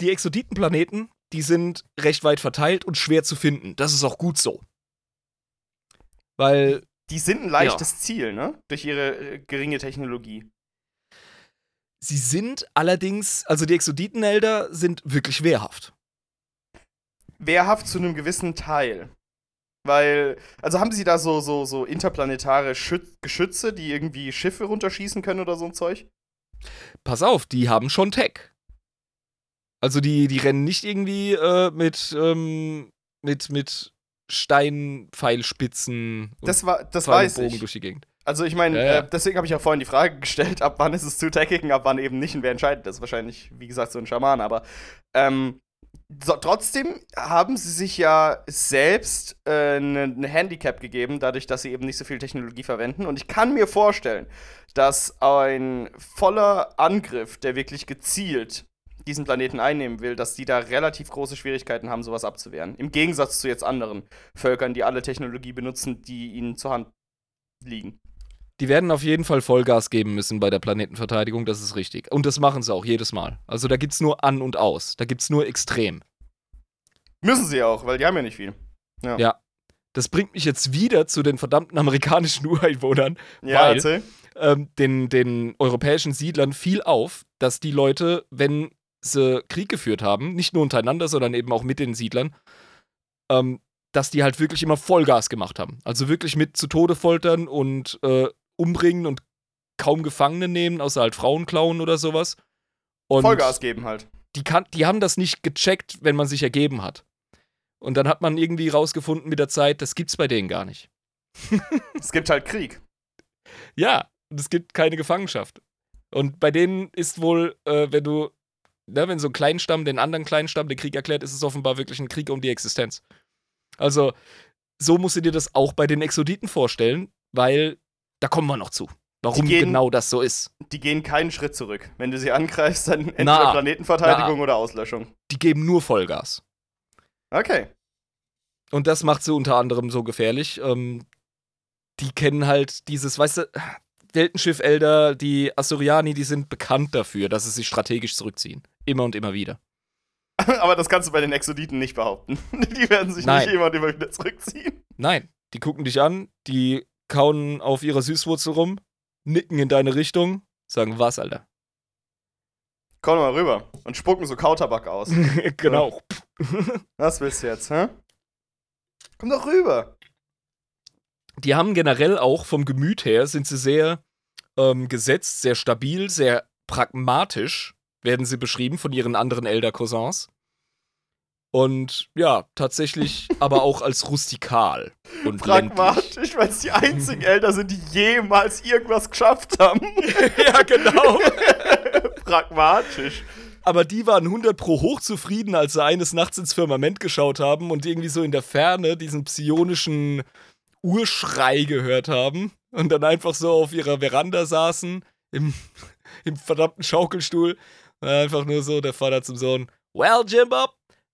die Exoditenplaneten, die sind recht weit verteilt und schwer zu finden. Das ist auch gut so. Weil Die sind ein leichtes Ziel, ne? Durch ihre äh, geringe Technologie. sie sind allerdings, also die Exoditenelder sind wirklich wehrhaft. Wehrhaft zu einem gewissen Teil. Weil, also haben sie da so, so, so interplanetare Schüt Geschütze, die irgendwie Schiffe runterschießen können oder so ein Zeug? Pass auf, die haben schon Tech. Also die, die rennen nicht irgendwie äh, mit, ähm, mit, mit Steinpfeilspitzen und Das, war, das weiß Bogen ich. durch die Gegend. Also ich meine, Ja, ja. äh, deswegen habe ich ja vorhin die Frage gestellt, ab wann ist es zu tackig und ab wann eben nicht und wer entscheidet das? Wahrscheinlich, wie gesagt, so ein Schaman, aber ähm, so, trotzdem haben sie sich ja selbst ein äh, ne Handicap gegeben, dadurch, dass sie eben nicht so viel Technologie verwenden. Und ich kann mir vorstellen, dass ein voller Angriff, der wirklich gezielt diesen Planeten einnehmen will, dass die da relativ große Schwierigkeiten haben, sowas abzuwehren. Im Gegensatz zu jetzt anderen Völkern, die alle Technologie benutzen, die ihnen zur Hand liegen. Die werden auf jeden Fall Vollgas geben müssen bei der Planetenverteidigung, das ist richtig. Und das machen sie auch jedes Mal. Also da gibt's nur an und aus. Da gibt's nur extrem. Müssen sie auch, weil die haben ja nicht viel. Ja. Das bringt mich jetzt wieder zu den verdammten amerikanischen Ureinwohnern, Ja, Weil- erzähl. ähm, den, den europäischen Siedlern fiel auf, dass die Leute, wenn sie Krieg geführt haben, nicht nur untereinander, sondern eben auch mit den Siedlern, ähm, dass die halt wirklich immer Vollgas gemacht haben. Also wirklich mit zu Tode foltern und äh, umbringen und kaum Gefangene nehmen, außer halt Frauen klauen oder sowas. Und Vollgas geben halt. Die, kann, die haben das nicht gecheckt, wenn man sich ergeben hat. Und dann hat man irgendwie rausgefunden mit der Zeit, das gibt's bei denen gar nicht. Es gibt halt Krieg. Ja, und es gibt keine Gefangenschaft. Und bei denen ist wohl, äh, wenn du, ne, wenn so ein Kleinstamm den anderen Kleinstamm den Krieg erklärt, ist es offenbar wirklich ein Krieg um die Existenz. Also, so musst du dir das auch bei den Exoditen vorstellen, weil da kommen wir noch zu. Warum gehen- genau das so ist. Die gehen keinen Schritt zurück. Wenn du sie angreifst, dann entweder Na, Planetenverteidigung oder Auslöschung. Die geben nur Vollgas. Okay. Und das macht sie unter anderem so gefährlich. Ähm, die kennen halt dieses, weißt du, Weltenschiff-Elder, die Asuriani, die sind bekannt dafür, dass sie sich strategisch zurückziehen. Immer und immer wieder. Aber das kannst du bei den Exoditen nicht behaupten. Die werden sich Nein. nicht immer und immer wieder zurückziehen. Nein, die gucken dich an, die kauen auf ihrer Süßwurzel rum, nicken in deine Richtung, sagen, was, Alter? Komm doch mal rüber und spucken so Kautabak aus. genau. Was willst du jetzt, hä? Komm doch rüber. Die haben generell auch vom Gemüt her, sind sie sehr ähm, gesetzt, sehr stabil, sehr pragmatisch, werden sie beschrieben von ihren anderen Elder-Cousins. Und ja, tatsächlich aber auch als rustikal und ländlich. Pragmatisch, weil es die einzigen Eltern sind, die jemals irgendwas geschafft haben. ja, genau. Pragmatisch. Aber die waren 100 pro hochzufrieden, als sie eines Nachts ins Firmament geschaut haben und irgendwie so in der Ferne diesen psionischen Urschrei gehört haben und dann einfach so auf ihrer Veranda saßen, im, im verdammten Schaukelstuhl. Einfach nur so der Vater zum Sohn: Well, Jimbo,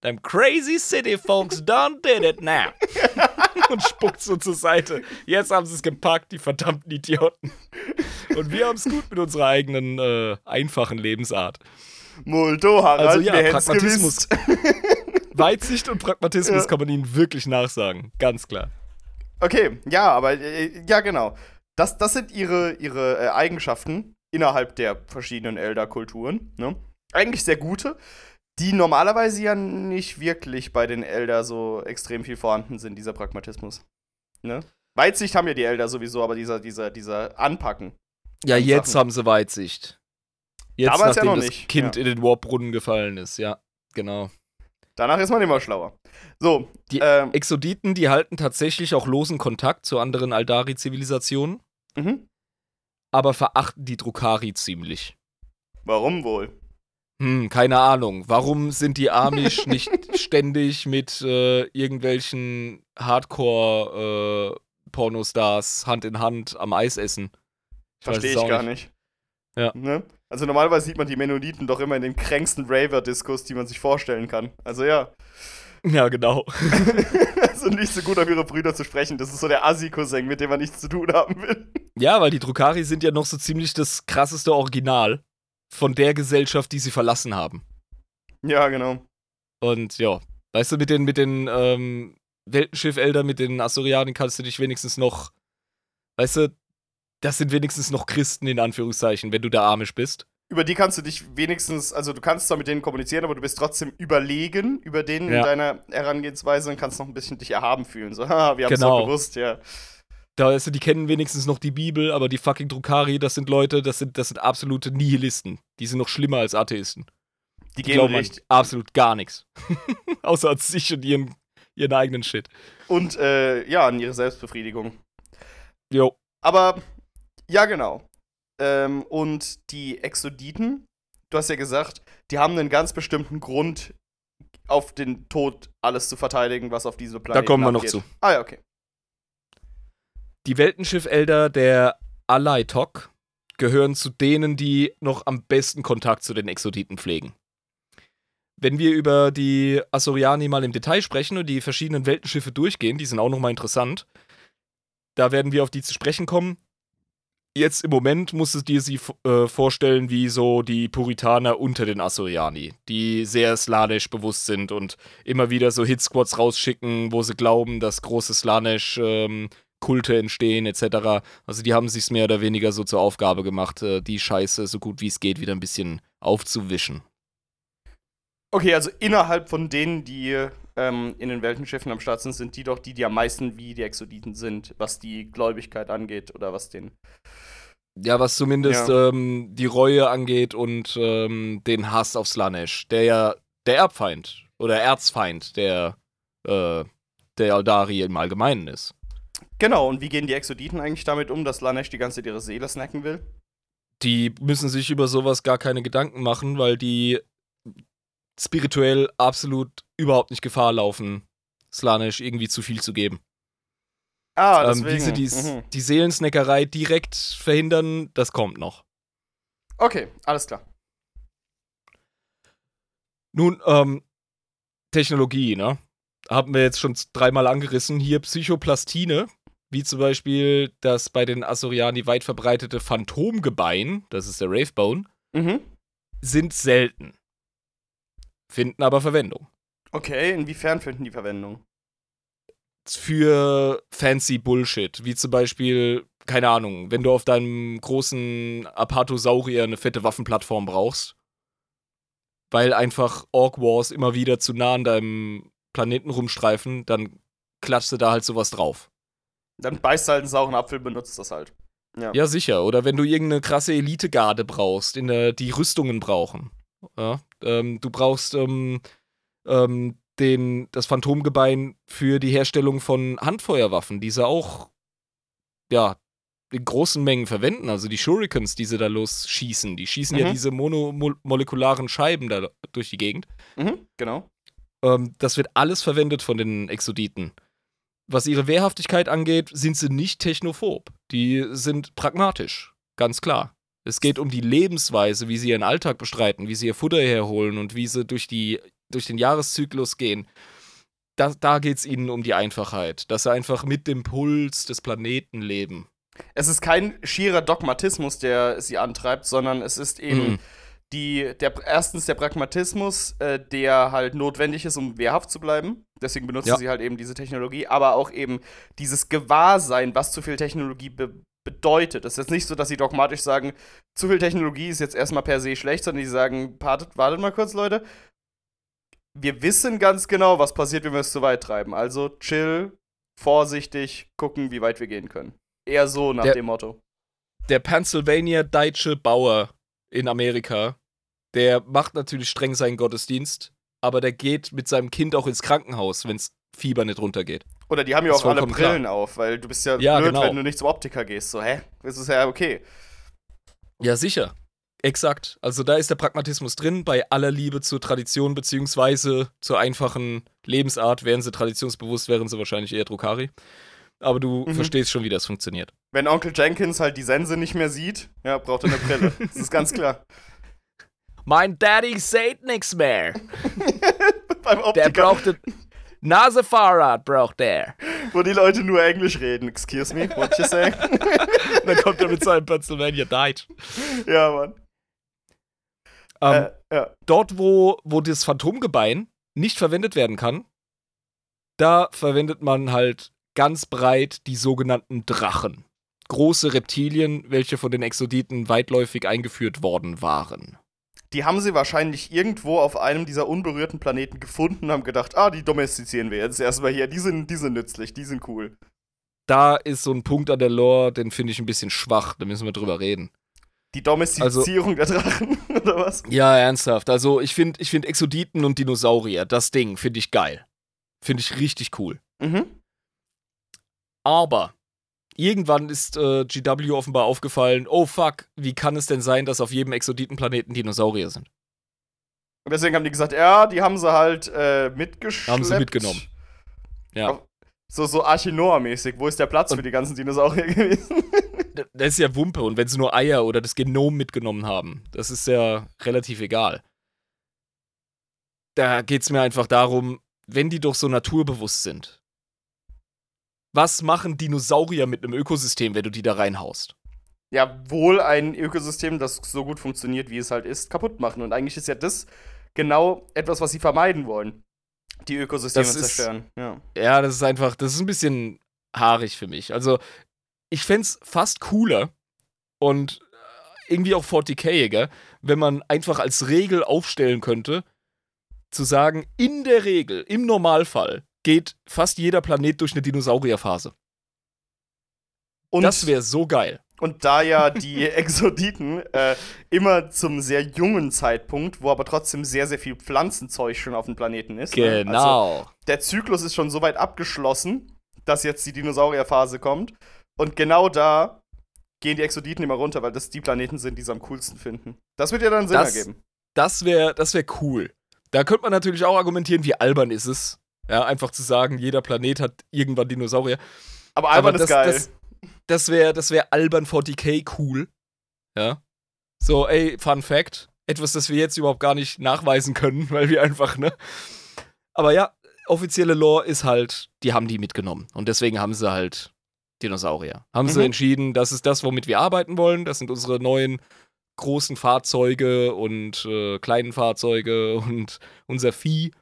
them crazy city folks done did it now. und spuckt so zur Seite. Jetzt haben sie es gepackt, die verdammten Idioten. Und wir haben es gut mit unserer eigenen äh, einfachen Lebensart. Muldo, Harald, Also ja, Pragmatismus. Weitsicht und Pragmatismus Ja. kann man ihnen wirklich nachsagen. Ganz klar. Okay, ja, aber äh, ja, genau. Das, das sind ihre, ihre äh, Eigenschaften innerhalb der verschiedenen Elder-Kulturen. Ne? Eigentlich sehr gute, die normalerweise ja nicht wirklich bei den Elder so extrem viel vorhanden sind, dieser Pragmatismus. Ne? Weitsicht haben ja die Elder sowieso, aber dieser, dieser, dieser Anpacken. Ja, jetzt Sachen. haben sie Weitsicht. Jetzt, Damals ja nachdem noch das nicht, Kind ja. in den Warpbrunnen gefallen ist, ja, genau. Danach ist man immer schlauer. So, Die ähm, Exoditen, die halten tatsächlich auch losen Kontakt zu anderen Aldari-Zivilisationen, mhm. Aber verachten die Drukari ziemlich. warum wohl? Hm, keine Ahnung. Warum sind die Amish nicht ständig mit äh, irgendwelchen Hardcore-Pornostars Hand in Hand am Eis essen? Verstehe ich gar nicht. Ja. Ne? Also normalerweise sieht man die Mennoniten doch immer in den kränksten Raver-Discos, die man sich vorstellen kann. Also ja. Ja, genau. also nicht so gut auf ihre Brüder zu sprechen. Das ist so der Assi-Cousin, mit dem man nichts zu tun haben will. Ja, weil die Drukari sind ja noch so ziemlich das krasseste Original von der Gesellschaft, die sie verlassen haben. Ja, genau. Und ja, weißt du, mit den, mit den ähm, Weltenschiff-Eltern, mit den Asurianen kannst du dich wenigstens noch, weißt du, das sind wenigstens noch Christen in Anführungszeichen, wenn du da amisch bist. Über die kannst du dich wenigstens, also du kannst zwar mit denen kommunizieren, aber du bist trotzdem überlegen über denen in Ja. deiner Herangehensweise und kannst noch ein bisschen dich erhaben fühlen. So, haha, wir haben es Genau. gewusst, ja. Da weißt du, die kennen wenigstens noch die Bibel, aber die fucking Drukari, das sind Leute, das sind, das sind absolute Nihilisten. Die sind noch schlimmer als Atheisten. Die Die gehen glauben an richtig. absolut gar nichts. Außer an sich und ihren, ihren eigenen Shit. Und äh, ja, an ihre Selbstbefriedigung. Jo. Aber ja, genau. Ähm, und die Exoditen, du hast ja gesagt, die haben einen ganz bestimmten Grund, auf den Tod alles zu verteidigen, was auf diese Planeten kommen wir noch abgeht. zu. Ah ja, okay. Die Weltenschiff-Elder der Alaitok gehören zu denen, die noch am besten Kontakt zu den Exoditen pflegen. Wenn wir über die Asuriani mal im Detail sprechen und die verschiedenen Weltenschiffe durchgehen, die sind auch nochmal interessant, da werden wir auf die zu sprechen kommen. Jetzt im Moment musst du dir sie äh, vorstellen wie so die Puritaner unter den Asuriani, die sehr slanisch bewusst sind und immer wieder so Hitsquads rausschicken, wo sie glauben, dass große slanisch ähm, Kulte entstehen etc. Also die haben sich mehr oder weniger so zur Aufgabe gemacht, äh, die Scheiße so gut wie es geht wieder ein bisschen aufzuwischen. Okay, also innerhalb von denen, die ähm, in den Weltenschiffen am Start sind, sind die doch die, die am meisten wie die Exoditen sind, was die Gläubigkeit angeht oder was den. Ja, was zumindest ähm, die Reue angeht und ähm, den Hass auf Slanesh, der ja der Erbfeind oder Erzfeind der, äh, der Aldari im Allgemeinen ist. Genau, und wie gehen die Exoditen eigentlich damit um, dass Lanesh die ganze Zeit ihre Seele snacken will? Die müssen sich über sowas gar keine Gedanken machen, weil die spirituell absolut überhaupt nicht Gefahr laufen, Slanesh irgendwie zu viel zu geben. Ah, Ähm, deswegen. wie sie die, mhm. die Seelensnackerei direkt verhindern, das kommt noch. Okay, alles klar. Nun, ähm, Technologie, ne? Haben wir jetzt schon dreimal angerissen. Hier Psychoplastine, wie zum Beispiel das bei den Asuriani weit verbreitete Phantomgebein, das ist der Ravebone, Mhm. sind selten. Finden aber Verwendung. Okay, inwiefern finden die Verwendung? Für fancy Bullshit, wie zum Beispiel, keine Ahnung, wenn du auf deinem großen Apatosaurier eine fette Waffenplattform brauchst, weil einfach Orc Wars immer wieder zu nah an deinem Planeten rumstreifen, dann klatschst du da halt sowas drauf. Dann beißt halt einen sauren Apfel, benutzt das halt. Ja. Ja, sicher. Oder wenn du irgendeine krasse Elitegarde brauchst, in der, die Rüstungen brauchen. Ja, ähm, du brauchst ähm, ähm, den, das Phantomgebein für die Herstellung von Handfeuerwaffen, die sie auch, ja, in großen Mengen verwenden. Also die Shurikens, die sie da losschießen. Die schießen ja Mhm. diese monomolekularen Scheiben da durch die Gegend. Mhm, genau. Ähm, das wird alles verwendet von den Exoditen. Was ihre Wehrhaftigkeit angeht, sind sie nicht technophob. Die sind pragmatisch, ganz klar. Es geht um die Lebensweise, wie sie ihren Alltag bestreiten, wie sie ihr Futter herholen und wie sie durch, die, durch den Jahreszyklus gehen. Da, da geht es ihnen um die Einfachheit, dass sie einfach mit dem Puls des Planeten leben. Es ist kein schierer Dogmatismus, der sie antreibt, sondern es ist eben Mhm. die, der, erstens der Pragmatismus, äh, der halt notwendig ist, um wehrhaft zu bleiben. Deswegen benutzen Ja. sie halt eben diese Technologie, aber auch eben dieses Gewahrsein, was zu viel Technologie be bedeutet. Es ist jetzt nicht so, dass sie dogmatisch sagen, zu viel Technologie ist jetzt erstmal per se schlecht, sondern die sagen, wartet, wartet mal kurz, Leute. Wir wissen ganz genau, was passiert, wenn wir es zu weit treiben. Also chill, vorsichtig, gucken, wie weit wir gehen können. Eher so nach Der- dem Motto. der Pennsylvania Deutsche Bauer in Amerika, der macht natürlich streng seinen Gottesdienst, aber der geht mit seinem Kind auch ins Krankenhaus, wenn's Fieber nicht runtergeht. Oder die haben ja auch alle vollkommen klar. Brillen auf, weil du bist ja, Ja, blöd, genau. wenn du nicht zum Optiker gehst. So, hä? Das ist ja okay. Ja, sicher. Exakt. Also da ist der Pragmatismus drin, bei aller Liebe zur Tradition beziehungsweise zur einfachen Lebensart. Wären sie traditionsbewusst, wären sie wahrscheinlich eher Drukari. Aber du Mhm. verstehst schon, wie das funktioniert. Wenn Onkel Jenkins halt die Sense nicht mehr sieht, ja, braucht er eine Brille. das ist ganz klar. Mein Daddy sagt nichts mehr. Beim Der Optiker, brauchte Nasefahrrad, braucht der. wo die Leute nur Englisch reden. Excuse me, what you say? Dann kommt er mit seinem Pennsylvania Deutsch. ja, Mann. Ähm, äh, ja. dort, wo, wo das Phantomgebein nicht verwendet werden kann, da verwendet man halt ganz breit die sogenannten Drachen. Große Reptilien, welche von den Exoditen weitläufig eingeführt worden waren. Die haben sie wahrscheinlich irgendwo auf einem dieser unberührten Planeten gefunden und haben gedacht, ah, die domestizieren wir jetzt erstmal hier. Die sind, die sind nützlich, die sind cool. Da ist so ein Punkt an der Lore, den finde ich ein bisschen schwach, da müssen wir drüber reden. Die Domestizierung der Drachen, oder was? Ja, ernsthaft. Also ich finde ich find Exoditen und Dinosaurier, das Ding, finde ich geil. Finde ich richtig cool. Mhm. Aber irgendwann ist äh, GW offenbar aufgefallen, oh fuck, wie kann es denn sein, dass auf jedem Exoditenplaneten Dinosaurier sind? Und deswegen haben die gesagt, ja, die haben sie halt äh, mitgeschleppt. Haben sie mitgenommen. Ja. So, so Archinoa-mäßig. Wo ist der Platz Und- für die ganzen Dinosaurier gewesen? Das ist ja Wumpe und wenn sie nur Eier oder das Genom mitgenommen haben, das ist ja relativ egal. Da geht es mir einfach darum, wenn die doch so naturbewusst sind. Was machen Dinosaurier mit einem Ökosystem, wenn du die da reinhaust? ja, wohl ein Ökosystem, das so gut funktioniert, wie es halt ist, kaputt machen. Und eigentlich ist ja das genau etwas, was sie vermeiden wollen. Die Ökosysteme Das ist- zerstören. Ja. Ja, das ist einfach, das ist ein bisschen haarig für mich. Also, ich fände es fast cooler und äh, irgendwie auch 40k-iger, wenn man einfach als Regel aufstellen könnte, zu sagen, in der Regel, im Normalfall, geht fast jeder Planet durch eine Dinosaurierphase. Und, das wäre so geil. und da ja die Exoditen äh, immer zum sehr jungen Zeitpunkt, wo aber trotzdem sehr, sehr viel Pflanzenzeug schon auf dem Planeten ist. Ne? Also, Genau. der Zyklus ist schon so weit abgeschlossen, dass jetzt die Dinosaurierphase kommt. Und genau da gehen die Exoditen immer runter, weil das die Planeten sind, die sie am coolsten finden. Das wird ja dann Sinn Das- ergeben. Das wäre das wär cool. Da könnte man natürlich auch argumentieren, wie albern ist es. Ja, einfach zu sagen, jeder Planet hat irgendwann Dinosaurier. Aber albern das, ist geil. Das, das wäre das wär albern 40k cool. Ja. So, ey, Fun Fact. Etwas, das wir jetzt überhaupt gar nicht nachweisen können, weil wir einfach, ne? Aber ja, offizielle Lore ist halt, die haben die mitgenommen. Und deswegen haben sie halt Dinosaurier. Haben sie Mhm. entschieden, das ist das, womit wir arbeiten wollen. Das sind unsere neuen großen Fahrzeuge und äh, kleinen Fahrzeuge und unser Vieh.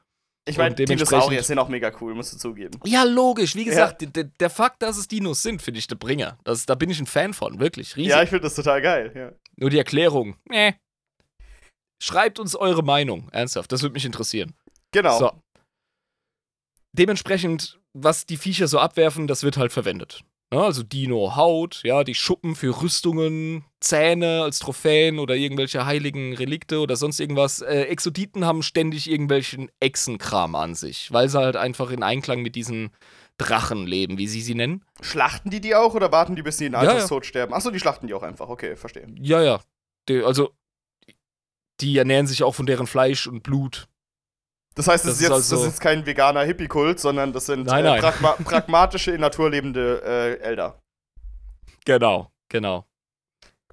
Ich meine, Dinosaurier sind auch mega cool, musst du zugeben. Ja, logisch. Wie gesagt, der, der Fakt, dass es Dinos sind, finde ich der Bringer. Das, da bin ich ein Fan von, wirklich. Riesig. Ja, ich finde das total geil. Ja. Nur die Erklärung. Nee. Schreibt uns eure Meinung. Ernsthaft, das würde mich interessieren. Genau. So. Dementsprechend, was die Viecher so abwerfen, das wird halt verwendet. Ja, also Dino-Haut, ja, die Schuppen für Rüstungen, Zähne als Trophäen oder irgendwelche heiligen Relikte oder sonst irgendwas. Äh, Exoditen haben ständig irgendwelchen Echsenkram an sich, weil sie halt einfach in Einklang mit diesen Drachen leben, wie sie sie nennen. Schlachten die die auch oder warten die, bis die in Ja, ja. Alterstod sterben? Achso, die schlachten die auch einfach. Okay, verstehe. Ja, ja. Die, also, die ernähren sich auch von deren Fleisch und Blut. Das heißt, das, Das ist, jetzt, also- das ist kein veganer Hippie-Kult, sondern das sind Nein, äh, nein. pragma pragmatische, in Natur lebende äh, Elder. Genau, genau.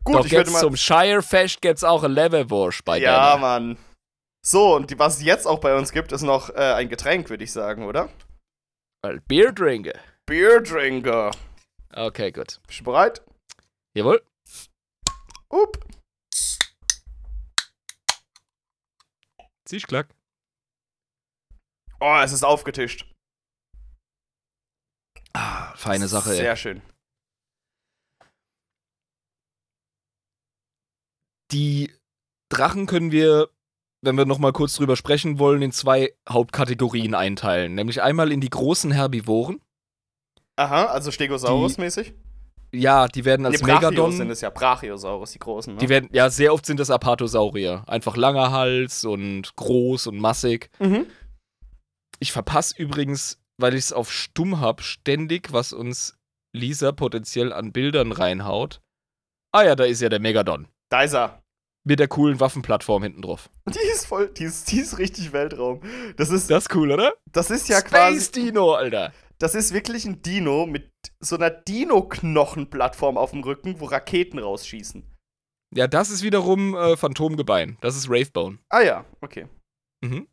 Gut, Doch ich würde jetzt mal. zum Shire-Fest gibt's auch ein Leverwurst bei ja, denen. Mann. So, und die, was es jetzt auch bei uns gibt, ist noch äh, ein Getränk, würde ich sagen, oder? Weil Bier trinke. Beer Drinker. Okay, gut. Bist du bereit? Jawohl. Up. Ziehst klack. Oh, es ist aufgetischt. Ah, feine Sache, ey. Sehr schön. Die Drachen können wir, wenn wir nochmal kurz drüber sprechen wollen, in zwei Hauptkategorien einteilen. Nämlich einmal in die großen Herbivoren. Aha, also Stegosaurus-mäßig? Ja, die werden als Brachios Megadon. sind es ja. Brachiosaurus, die großen, ne? Die werden, ja, sehr oft sind das Apatosaurier. Einfach langer Hals und groß und massig. mhm. Ich verpasse übrigens, weil ich es auf stumm hab, ständig, was uns Lisa potenziell an Bildern reinhaut. Ah ja, da ist ja der Megadon. Da ist er. Mit der coolen Waffenplattform hinten drauf. Die ist voll, die ist, die ist richtig Weltraum. Das ist, Das ist cool, oder? das ist ja Space quasi, Dino, Alter. das ist wirklich ein Dino mit so einer Dino-Knochenplattform auf dem Rücken, wo Raketen rausschießen. Ja, das ist wiederum äh, Phantomgebein. Das ist Ravebone. Ah ja, okay. Mhm.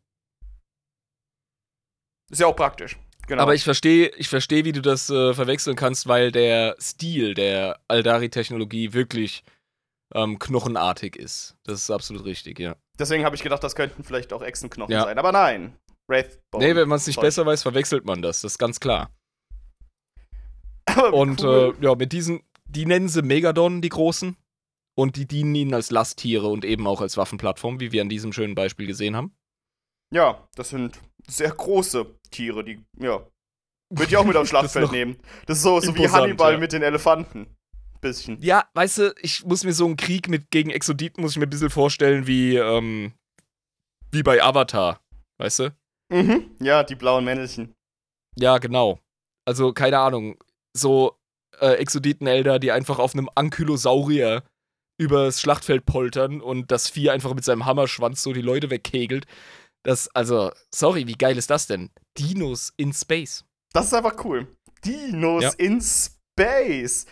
Ist ja auch praktisch. Genau. Aber ich verstehe, ich verstehe, wie du das äh, verwechseln kannst, weil der Stil der Aldari-Technologie wirklich ähm, knochenartig ist. Das ist absolut richtig, ja. Deswegen habe ich gedacht, das könnten vielleicht auch Echsenknochen Ja. sein. Aber nein. Wraithbone. Nee, wenn man es nicht Zeug. besser weiß, verwechselt man das. Das ist ganz klar. Und cool. äh, ja, mit diesen, die nennen sie Megadon, die großen. Und die dienen ihnen als Lasttiere und eben auch als Waffenplattform, wie wir an diesem schönen Beispiel gesehen haben. ja, das sind sehr große Tiere, die, ja. Würde ich auch mit aufs Schlachtfeld nehmen. Das ist so, so wie Hannibal ja. mit den Elefanten. Bisschen. Ja, weißt du, ich muss mir so einen Krieg mit gegen Exoditen muss ich mir ein bisschen vorstellen wie, ähm, wie bei Avatar. Weißt du? Mhm. Ja, die blauen Männelchen. Ja, genau. Also, keine Ahnung. So äh, Exoditen-Elder, die einfach auf einem Ankylosaurier übers Schlachtfeld poltern und das Vieh einfach mit seinem Hammerschwanz so die Leute wegkegelt. Das, also, sorry, wie geil ist das denn? Dinos in Space. Das ist einfach cool. Dinos Ja. in Space.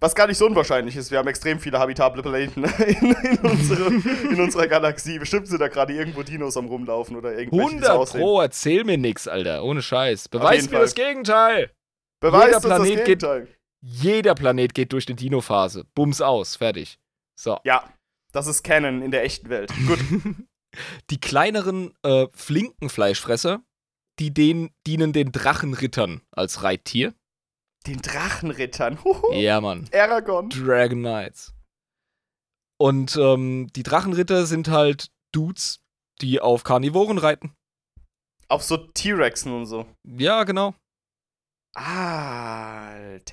Was gar nicht so unwahrscheinlich ist. Wir haben extrem viele habitable Planeten in, in, unsere, in unserer Galaxie. Bestimmt sind da gerade irgendwo Dinos am rumlaufen oder irgendwelche, die so 100 aussehen. Pro, erzähl mir nix, Alter. Ohne Scheiß. Beweis mir das Gegenteil. Beweist jeder uns das Planet geht- Gegenteil. Jeder Planet geht durch eine Dino-Phase. Bums aus, fertig. So. Ja, das ist Canon in der echten Welt. Gut. Die kleineren, äh, flinken Fleischfresser, die den, dienen den Drachenrittern als Reittier. Den Drachenrittern. Huhu. Ja, Mann. Aragon. Dragon Knights. Und ähm, die Drachenritter sind halt Dudes, die auf Karnivoren reiten. Auf so T-Rexen und so. Ja, genau. Alter.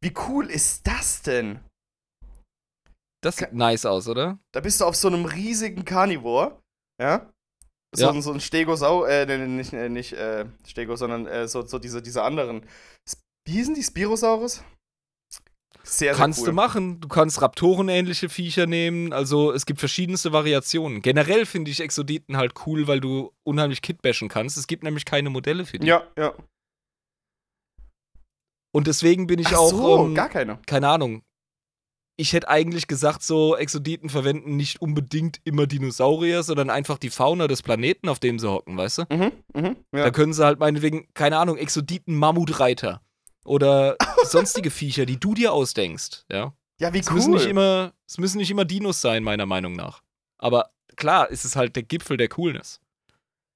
Wie cool ist das denn? Das sieht nice aus, oder? Da bist du auf so einem riesigen Carnivore, ja? So, Ja. ein- so ein Stegosau, äh, nicht, äh, nicht äh, Stego, sondern äh, so, so diese, diese anderen. Wie hießen die? Spirosaurus? Sehr, sehr Kannst cool. du machen. Du kannst Raptoren-ähnliche Viecher nehmen. Also es gibt verschiedenste Variationen. Generell finde ich Exoditen halt cool, weil du unheimlich kitbashen kannst. Es gibt nämlich keine Modelle für die. Ja, ja. Und deswegen bin ich Ach auch, so, ähm, gar keine. keine Ahnung. Ich hätte eigentlich gesagt, so Exoditen verwenden nicht unbedingt immer Dinosaurier, sondern einfach die Fauna des Planeten, auf dem sie hocken, weißt du? Mhm, mhm, ja. Da können sie halt meinetwegen, keine Ahnung, Exoditen-Mammutreiter oder sonstige Viecher, die du dir ausdenkst, ja? ja, wie Es cool. müssen nicht immer, es müssen nicht immer Dinos sein, meiner Meinung nach. Aber klar, ist es halt der Gipfel der Coolness.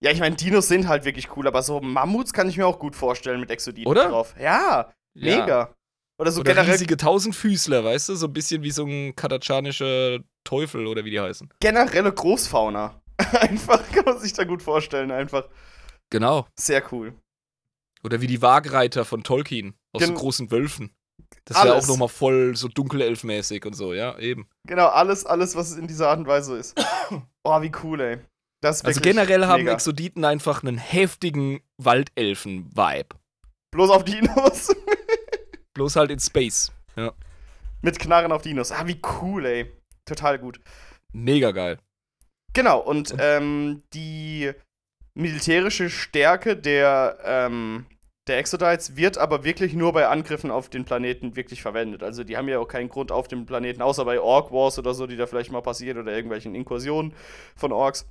ja, ich meine, Dinos sind halt wirklich cool, aber so Mammuts kann ich mir auch gut vorstellen mit Exoditen Oder? drauf. Ja, Ja. mega. Oder so Oder generell, riesige Tausendfüßler, weißt du? So ein bisschen wie so ein katachanischer Teufel oder wie die heißen. generelle Großfauna. einfach, kann man sich da gut vorstellen, einfach. Genau. Sehr cool. Oder wie die Waagreiter von Tolkien aus so Gen- großen Wölfen. Das wäre auch nochmal voll so dunkelelfmäßig und so, ja, eben. Genau, alles, alles, was es in dieser Art und Weise ist. Oh, wie cool, ey. Also generell haben mega. Exoditen einfach einen heftigen Waldelfen-Vibe. Bloß auf Dinos. Bloß halt in Space. mit Knarren auf Dinos. Ah, wie cool, ey. Total gut. Mega geil. Genau, und ähm, die militärische Stärke der, ähm, der Exodites wird aber wirklich nur bei Angriffen auf den Planeten wirklich verwendet. Also die haben ja auch keinen Grund auf dem Planeten, außer bei Orc Wars oder so, die da vielleicht mal passiert oder irgendwelchen Inkursionen von Orks.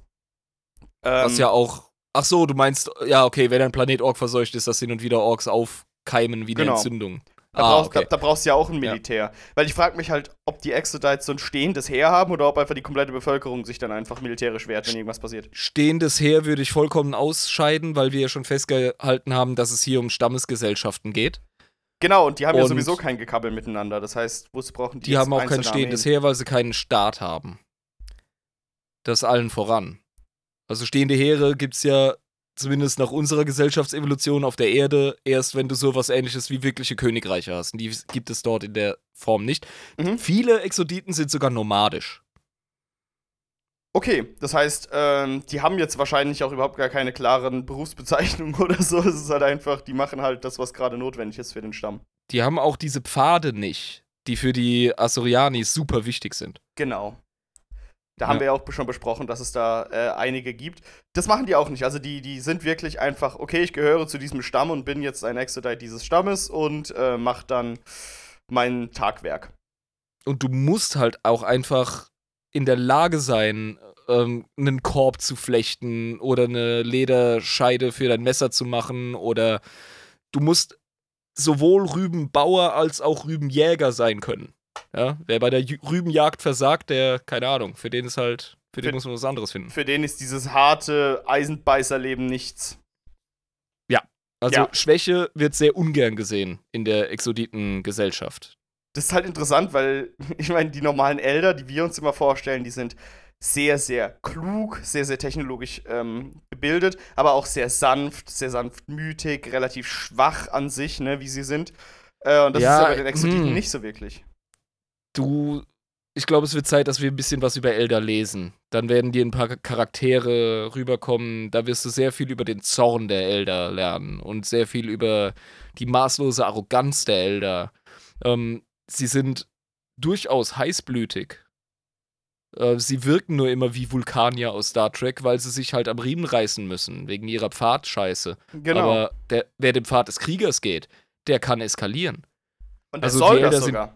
Ähm, Was ja auch. Ach so, du meinst, ja, okay, wenn ein Planet Ork verseucht ist, dass hin und wieder Orks aufkeimen wie eine Genau. Entzündung. Da, ah, brauchst, okay. da, da brauchst du ja auch ein Ja. Militär. Weil ich frage mich halt, ob die Exodites so ein stehendes Heer haben oder ob einfach die komplette Bevölkerung sich dann einfach militärisch wehrt, wenn irgendwas passiert. Stehendes Heer würde ich vollkommen ausscheiden, weil wir ja schon festgehalten haben, dass es hier um Stammesgesellschaften geht. Genau, und die haben ja Und- sowieso kein Gekabbel miteinander. Das heißt, wozu brauchen die Die haben auch kein stehendes? Heer, weil sie keinen Staat haben. Das allen voran. Also stehende Heere gibt es ja zumindest nach unserer Gesellschaftsevolution auf der Erde erst, wenn du sowas ähnliches wie wirkliche Königreiche hast. Und die gibt es dort in der Form nicht. Mhm. Viele Exoditen sind sogar nomadisch. Okay, das heißt, ähm, die haben jetzt wahrscheinlich auch überhaupt gar keine klaren Berufsbezeichnungen oder so. Es ist halt einfach, die machen halt das, was gerade notwendig ist für den Stamm. Die haben auch diese Pfade nicht, die für die Assyrianis super wichtig sind. Genau. Da Ja. haben wir ja auch schon besprochen, dass es da äh, einige gibt. Das machen die auch nicht. Also die, die sind wirklich einfach, okay, ich gehöre zu diesem Stamm und bin jetzt ein Exodite dieses Stammes und äh, mach dann mein Tagwerk. Und du musst halt auch einfach in der Lage sein, ähm, einen Korb zu flechten oder eine Lederscheide für dein Messer zu machen oder du musst sowohl Rübenbauer als auch Rübenjäger sein können. Ja, wer bei der Rübenjagd versagt, der, keine Ahnung, für den ist halt, für den Für- muss man was anderes finden. Für den ist dieses harte Eisenbeißerleben nichts. Also Ja. Schwäche wird sehr ungern gesehen in der Exoditen-Gesellschaft. Das ist halt interessant, weil ich meine, die normalen Elder, die wir uns immer vorstellen, die sind sehr, sehr klug, sehr, sehr technologisch ähm, gebildet, aber auch sehr sanft, sehr sanftmütig, relativ schwach an sich, ne, wie sie sind. Äh, und das Ja, ist ja bei den Exoditen hm. nicht so wirklich. Du, ich glaube, es wird Zeit, dass wir ein bisschen was über Elder lesen. Dann werden dir ein paar Charaktere rüberkommen. Da wirst du sehr viel über den Zorn der Elder lernen und sehr viel über die maßlose Arroganz der Elder. Ähm, sie sind durchaus heißblütig. Äh, sie wirken nur immer wie Vulkanier aus Star Trek, weil sie sich halt am Riemen reißen müssen, wegen ihrer Pfadscheiße. Genau. Aber der, wer den Pfad des Kriegers geht, der kann eskalieren. und der also soll das Elder sind- sogar.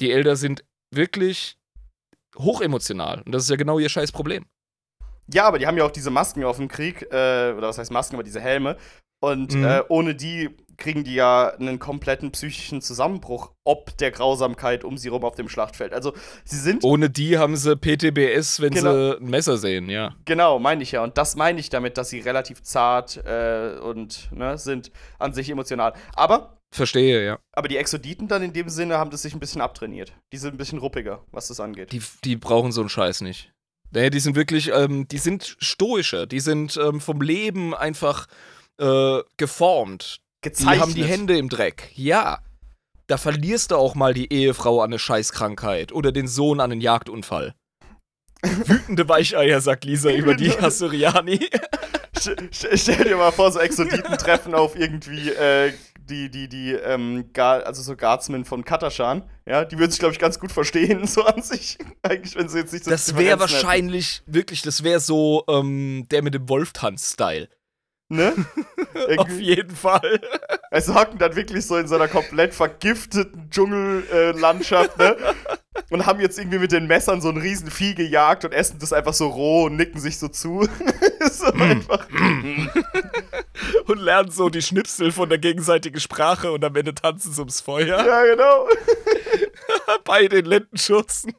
Die Elder sind wirklich hochemotional. Und das ist ja genau ihr scheiß Problem. Ja, aber die haben ja auch diese Masken auf dem Krieg, äh, oder was heißt Masken, aber diese Helme. Und Mhm. äh, ohne die kriegen die ja einen kompletten psychischen Zusammenbruch ob der Grausamkeit um sie rum auf dem Schlachtfeld. Also sie sind Ohne die haben sie PTBS, wenn Genau. sie ein Messer sehen, ja. Genau, meine ich ja. Und das meine ich damit, dass sie relativ zart äh, und ne, sind an sich emotional. Aber, Verstehe, ja. aber die Exoditen dann in dem Sinne haben das sich ein bisschen abtrainiert. Die sind ein bisschen ruppiger, was das angeht. Die, die brauchen so einen Scheiß nicht. Nee, die sind wirklich, ähm, die sind stoischer. Die sind ähm, vom Leben einfach äh, geformt. Die Gezeichnet. haben die Hände im Dreck. Ja. Da verlierst du auch mal die Ehefrau an eine Scheißkrankheit oder den Sohn an einen Jagdunfall. Wütende Weicheier, sagt Lisa über die st stell dir mal vor, so Exoditen treffen auf irgendwie äh, die, die, die, ähm, Guard, also so Guardsmen von Katashan, ja, die würden sich, glaube ich, ganz gut verstehen, so an sich. Eigentlich, wenn sie jetzt nicht so Das wäre Differenzen hätten. wahrscheinlich, wirklich, das wäre so ähm, der mit dem Wolftanz-Style. Ne? Auf jeden Fall. Also hocken dann wirklich so in so einer komplett vergifteten Dschungellandschaft, ne? Und haben jetzt irgendwie mit den Messern so ein riesen Vieh gejagt und essen das einfach so roh und nicken sich so zu. so einfach. Und lernen so die Schnipsel von der gegenseitigen Sprache und am Ende tanzen sie ums Feuer Ja, genau. bei den Lendenschürzen.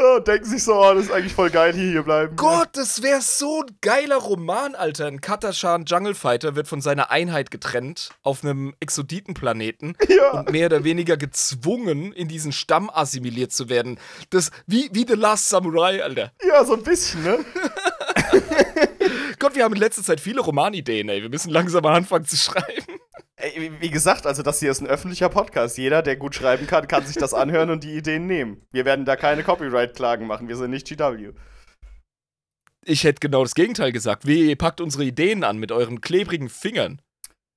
Ja, denken sich so, oh, das ist eigentlich voll geil, hier, hier bleiben. Gott, das wäre so ein geiler Roman, Alter. Ein Katashan Jungle Fighter wird von seiner Einheit getrennt auf einem Exoditenplaneten Ja. und mehr oder weniger gezwungen, in diesen Stamm assimiliert zu werden. Das, wie, wie The Last Samurai, Alter. Ja, so ein bisschen, ne? Gott, wir haben in letzter Zeit viele Romanideen, ey. Wir müssen langsam mal anfangen zu schreiben. Wie- wie gesagt, also das hier ist ein öffentlicher Podcast. Jeder, der gut schreiben kann, kann sich das anhören und die Ideen nehmen. Wir werden da keine Copyright-Klagen machen. Wir sind nicht GW. Ich hätte genau das Gegenteil gesagt. Wie ihr packt unsere Ideen an mit euren klebrigen Fingern.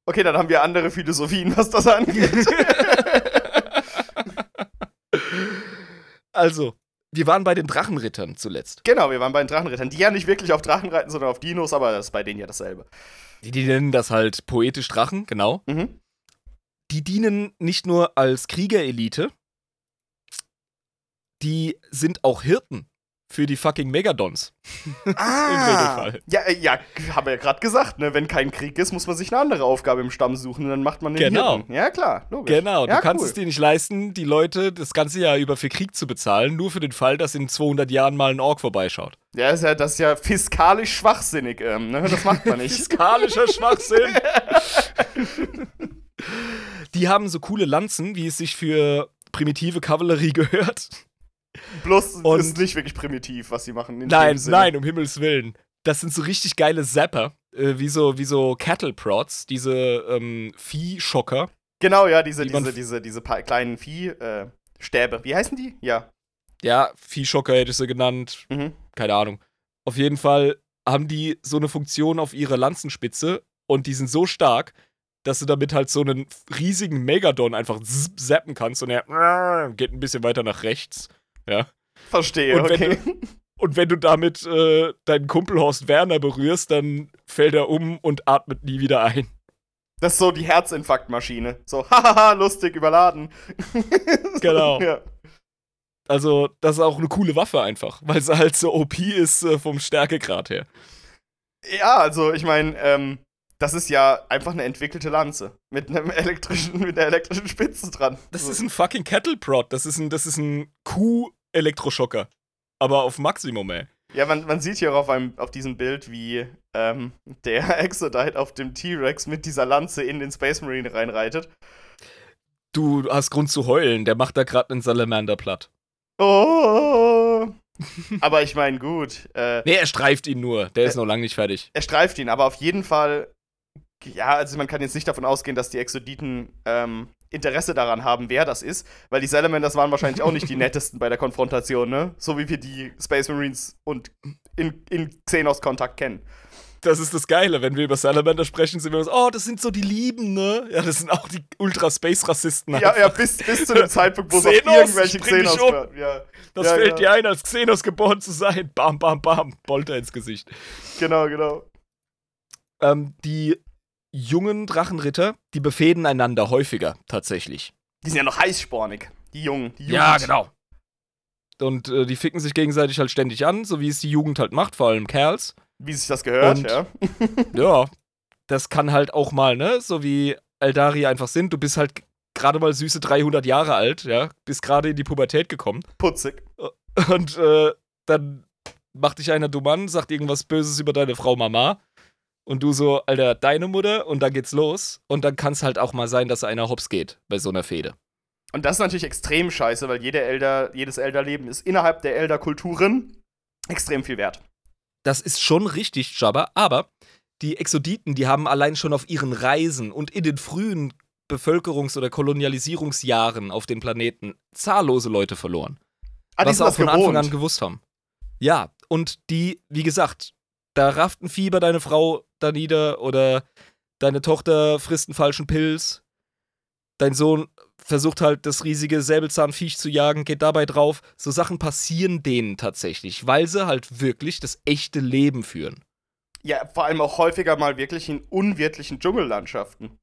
Okay, dann haben wir andere Philosophien, was das angeht. Also, wir waren bei den Drachenrittern zuletzt. genau, wir waren bei den Drachenrittern, die ja nicht wirklich auf Drachen reiten, sondern auf Dinos, aber das ist bei denen ja dasselbe. Die, die nennen das halt poetisch Drachen, genau. Mhm. Die dienen nicht nur als Kriegerelite, die sind auch Hirten für die fucking Megadons. Ah, Regelfall. ja, äh, ja, haben wir ja gerade gesagt, ne? Wenn kein Krieg ist, muss man sich eine andere Aufgabe im Stamm suchen und dann macht man den Genau. Hirten. Ja, klar, logisch. Genau, ja, du kannst cool. es dir nicht leisten, die Leute das ganze Jahr über für Krieg zu bezahlen, nur für den Fall, dass in 200 Jahren mal ein Ork vorbeischaut. Ja, ist ja, das ist ja fiskalisch schwachsinnig, ähm, ne? Das macht man nicht. Fiskalischer Schwachsinn. die haben so coole Lanzen, wie es sich für primitive Kavallerie gehört. Bloß Und- ist nicht wirklich primitiv, was sie machen. in Nein, nein, um Himmels Willen. Das sind so richtig geile Zapper, äh, wie so, wie so Cattle Prods, diese ähm, Viehschocker. Genau, ja, diese, Die diese, diese, diese pa- kleinen Vieh-Stäbe. Äh. Wie heißen die? Ja. Ja, Viehschocker hätte ich sie genannt, Mhm. keine Ahnung. Auf jeden Fall haben die so eine Funktion auf ihrer Lanzenspitze und die sind so stark, dass du damit halt so einen riesigen Megadon einfach zappen kannst und er geht ein bisschen weiter nach rechts. Ja. Verstehe, Und wenn okay. Und wenn du damit äh, deinen Kumpel Horst Werner berührst, dann fällt er um und atmet nie wieder ein. Das ist so die Herzinfarktmaschine. So, hahaha, lustig, überladen. Genau. ja. Also, das ist auch eine coole Waffe einfach, weil sie halt so OP ist äh, vom Stärkegrad her. ja, also ich meine, ähm, das ist ja einfach eine entwickelte Lanze. Mit einem elektrischen, mit einer elektrischen Spitze dran. Das so. ist ein fucking Kettle Prod. Das ist ein, das ist ein Kuh-Elektroschocker. Aber auf Maximum, ey. Ja, man, man sieht hier auf, einem, auf diesem Bild, wie ähm, der Exodite auf dem T-Rex mit dieser Lanze in den Space Marine reinreitet. Du hast Grund zu heulen. Der macht da gerade einen Salamander platt. Oh. Aber ich meine, gut. Äh, Nee, er streift ihn nur. Der ist noch lange nicht fertig. er streift ihn, aber auf jeden Fall. Ja, also man kann jetzt nicht davon ausgehen, dass die Exoditen ähm, Interesse daran haben, wer das ist, weil die Salamanders waren wahrscheinlich auch nicht die nettesten bei der Konfrontation, ne? So wie wir die Space Marines und in, in Xenos-Kontakt kennen. Das ist das Geile. Wenn wir über Salamander sprechen, sind wir so, oh, das sind so die Lieben, ne? Ja, das sind auch die Ultra-Space-Rassisten. Ja, ja, bis, bis zu dem Zeitpunkt, wo es auf Xenos, irgendwelche Xenos um. Ja, Das Ja, fällt ja. dir ein, als Xenos geboren zu sein. Bam, bam, bam. Bolter ins Gesicht. genau, genau. Ähm, die jungen Drachenritter, die befehden einander häufiger, tatsächlich. Die sind ja noch heißspornig. Die Jungen. Die Jugend. genau. Und äh, die ficken sich gegenseitig halt ständig an, so wie es die Jugend halt macht, vor allem Kerls. Wie sich das gehört, Und- ja. Ja, das kann halt auch mal, ne? So wie Eldari einfach sind. Du bist halt gerade mal süße 300 Jahre alt, ja? Bist gerade in die Pubertät gekommen. Putzig. Und äh, dann macht dich einer dumm an, sagt irgendwas Böses über deine Frau Mama. Und du so, Alter, deine Mutter. Und dann geht's los. Und dann kann es halt auch mal sein, dass einer hops geht bei so einer Fehde. Und das ist natürlich extrem scheiße, weil jede Elder, jedes Elderleben ist innerhalb der Elderkulturen extrem viel wert. Das ist schon richtig, Jabba. Aber die Exoditen, die haben allein schon auf ihren Reisen und in den frühen Bevölkerungs- oder Kolonialisierungsjahren auf den Planeten zahllose Leute verloren. Ah, die was sie auch von Anfang an gewohnt. gewusst haben. Ja, und die, wie gesagt, da rafft ein Fieber deine Frau da nieder oder deine Tochter frisst einen falschen Pilz dein Sohn versucht halt das riesige Säbelzahnviech zu jagen, geht dabei drauf. So Sachen passieren denen tatsächlich, weil sie halt wirklich das echte Leben führen. Ja, vor allem auch häufiger mal wirklich in unwirtlichen Dschungellandschaften,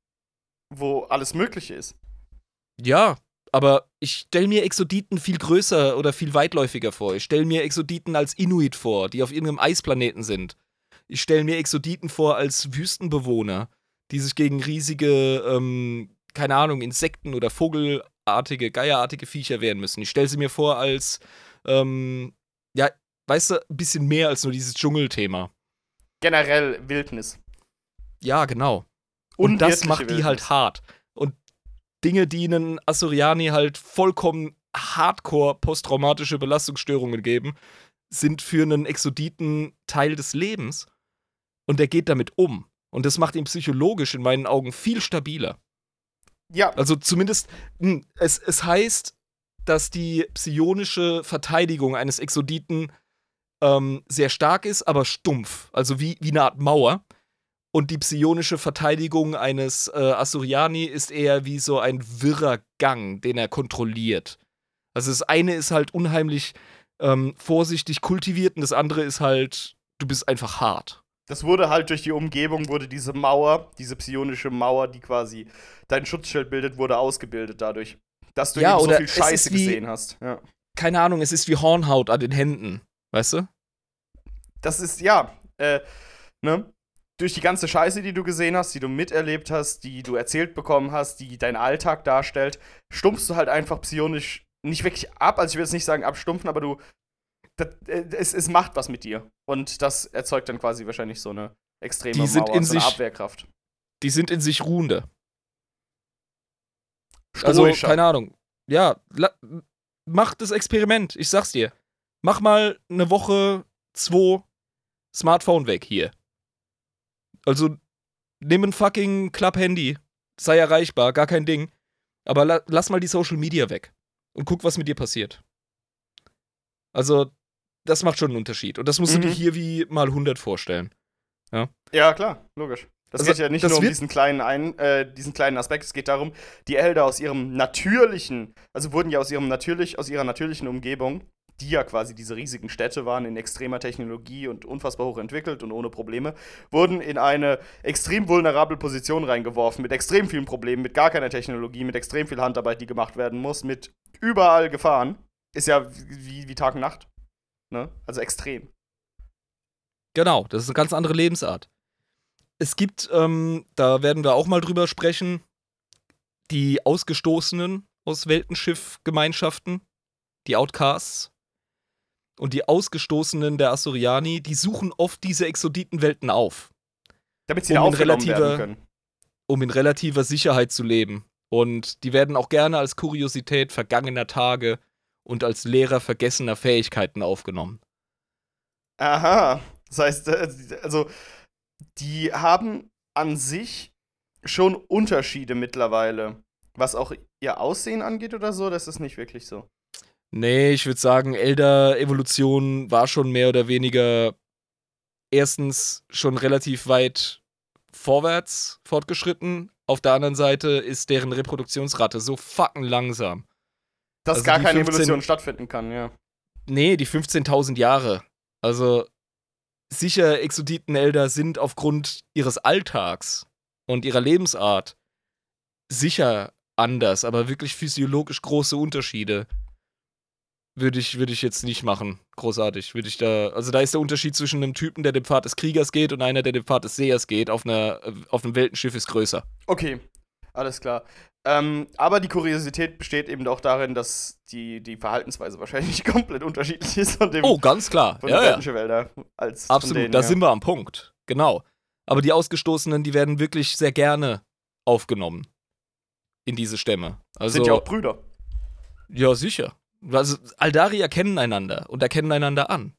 wo alles Mögliche ist. Ja, aber ich stelle mir Exoditen viel größer oder viel weitläufiger vor. Ich stelle mir Exoditen als Inuit vor, die auf irgendeinem Eisplaneten sind. Ich stelle mir Exoditen vor als Wüstenbewohner, die sich gegen riesige, ähm, keine Ahnung, Insekten oder Vogelartige, Geierartige Viecher wehren müssen. Ich stelle sie mir vor als, ähm, ja, weißt du, ein bisschen mehr als nur dieses Dschungelthema. Generell Wildnis. Ja, genau. Und das macht die Wildnis. halt hart. Dinge, die einen Asuriani halt vollkommen hardcore posttraumatische Belastungsstörungen geben, sind für einen Exoditen Teil des Lebens. Und der geht damit um. Und das macht ihn psychologisch in meinen Augen viel stabiler. Ja, Also zumindest, mh, es, es heißt, dass die psionische Verteidigung eines Exoditen ähm, sehr stark ist, aber stumpf. Also wie, wie eine Art Mauer. Und die psionische Verteidigung eines äh, Asuriani ist eher wie so ein wirrer Gang, den er kontrolliert. Also das eine ist halt unheimlich ähm, vorsichtig kultiviert und das andere ist halt, du bist einfach hart. das wurde halt durch die Umgebung, wurde diese Mauer, diese psionische Mauer, die quasi dein Schutzschild bildet, wurde ausgebildet dadurch. Dass du Ja, eben so viel Scheiße wie- gesehen hast. Ja. Keine Ahnung, es ist wie Hornhaut an den Händen. Weißt du? Das ist, ja, äh, ne? Durch die ganze Scheiße, die du gesehen hast, die du miterlebt hast, die du erzählt bekommen hast, die deinen Alltag darstellt, stumpfst du halt einfach psionisch nicht wirklich ab. Also ich will jetzt nicht sagen abstumpfen, aber du. Das, äh, es, es macht was mit dir. Und das erzeugt dann quasi wahrscheinlich so eine extreme Die sind Mauer, in so eine sich- Abwehrkraft. Die sind in sich ruhende. Also, Stoischer. keine Ahnung. Ja, la- mach das Experiment. Ich sag's dir. Mach mal eine Woche, zwei Smartphone weg hier. Also, nimm ein fucking Club-Handy. Sei erreichbar, gar kein Ding. Aber la lass mal die Social Media weg. Und guck, was mit dir passiert. Also, das macht schon einen Unterschied. Und das musst Mhm. du dir hier wie mal 100 vorstellen. Ja, klar, logisch. Das Also, geht ja nicht nur um diesen kleinen, ein, äh, diesen kleinen Aspekt, es geht darum, die Elder aus ihrem natürlichen, also wurden ja aus ihrem natürlich, aus ihrer natürlichen Umgebung, die ja quasi diese riesigen Städte waren, in extremer Technologie und unfassbar hoch entwickelt und ohne Probleme, wurden in eine extrem vulnerable Position reingeworfen, mit extrem vielen Problemen, mit gar keiner Technologie, mit extrem viel Handarbeit, die gemacht werden muss, mit überall Gefahren. Ist ja wie, wie Tag und Nacht. Ne? Also extrem. Genau, das ist eine ganz andere Lebensart. Es gibt, ähm, da werden wir auch mal drüber sprechen, die Ausgestoßenen aus Weltenschiff-Gemeinschaften, die Outcasts. Und die Ausgestoßenen der Asuriani, die suchen oft diese Exoditenwelten auf, Damit sie Um da in relativer- werden können. um in relativer Sicherheit zu leben. Und die werden auch gerne als Kuriosität vergangener Tage und als Lehrer vergessener Fähigkeiten aufgenommen. Aha. Das heißt, äh, also, die haben an sich schon Unterschiede mittlerweile. Was auch ihr Aussehen angeht oder so, das ist nicht wirklich so. Nee, ich würde sagen, Elder-Evolution war schon mehr oder weniger erstens schon relativ weit vorwärts fortgeschritten. Auf der anderen Seite ist deren Reproduktionsrate so fucking langsam. Dass Also gar keine 15 Evolution stattfinden kann, ja. Nee, die 15.000 Jahre. Also sicher, Exoditen-Elder sind aufgrund ihres Alltags und ihrer Lebensart sicher anders, aber wirklich physiologisch große Unterschiede würde ich, würde ich jetzt nicht machen. Großartig. Würde ich da. Also da ist der Unterschied zwischen einem Typen, der den Pfad des Kriegers geht und einer, der den Pfad des Sehers geht, auf, einer, auf einem Weltenschiff ist größer. Okay, alles klar. Ähm, aber die Kuriosität besteht eben auch darin, dass die, die Verhaltensweise wahrscheinlich komplett unterschiedlich ist von dem Oh, ganz klar. von Ja, den ja. Weltenschiff-Elder als von Absolut, denen, da ja. sind wir am Punkt. Genau. Aber die Ausgestoßenen, die werden wirklich sehr gerne aufgenommen in diese Stämme. Also, Sind ja auch Brüder. ja, sicher. Also, Aldari erkennen einander und erkennen einander an.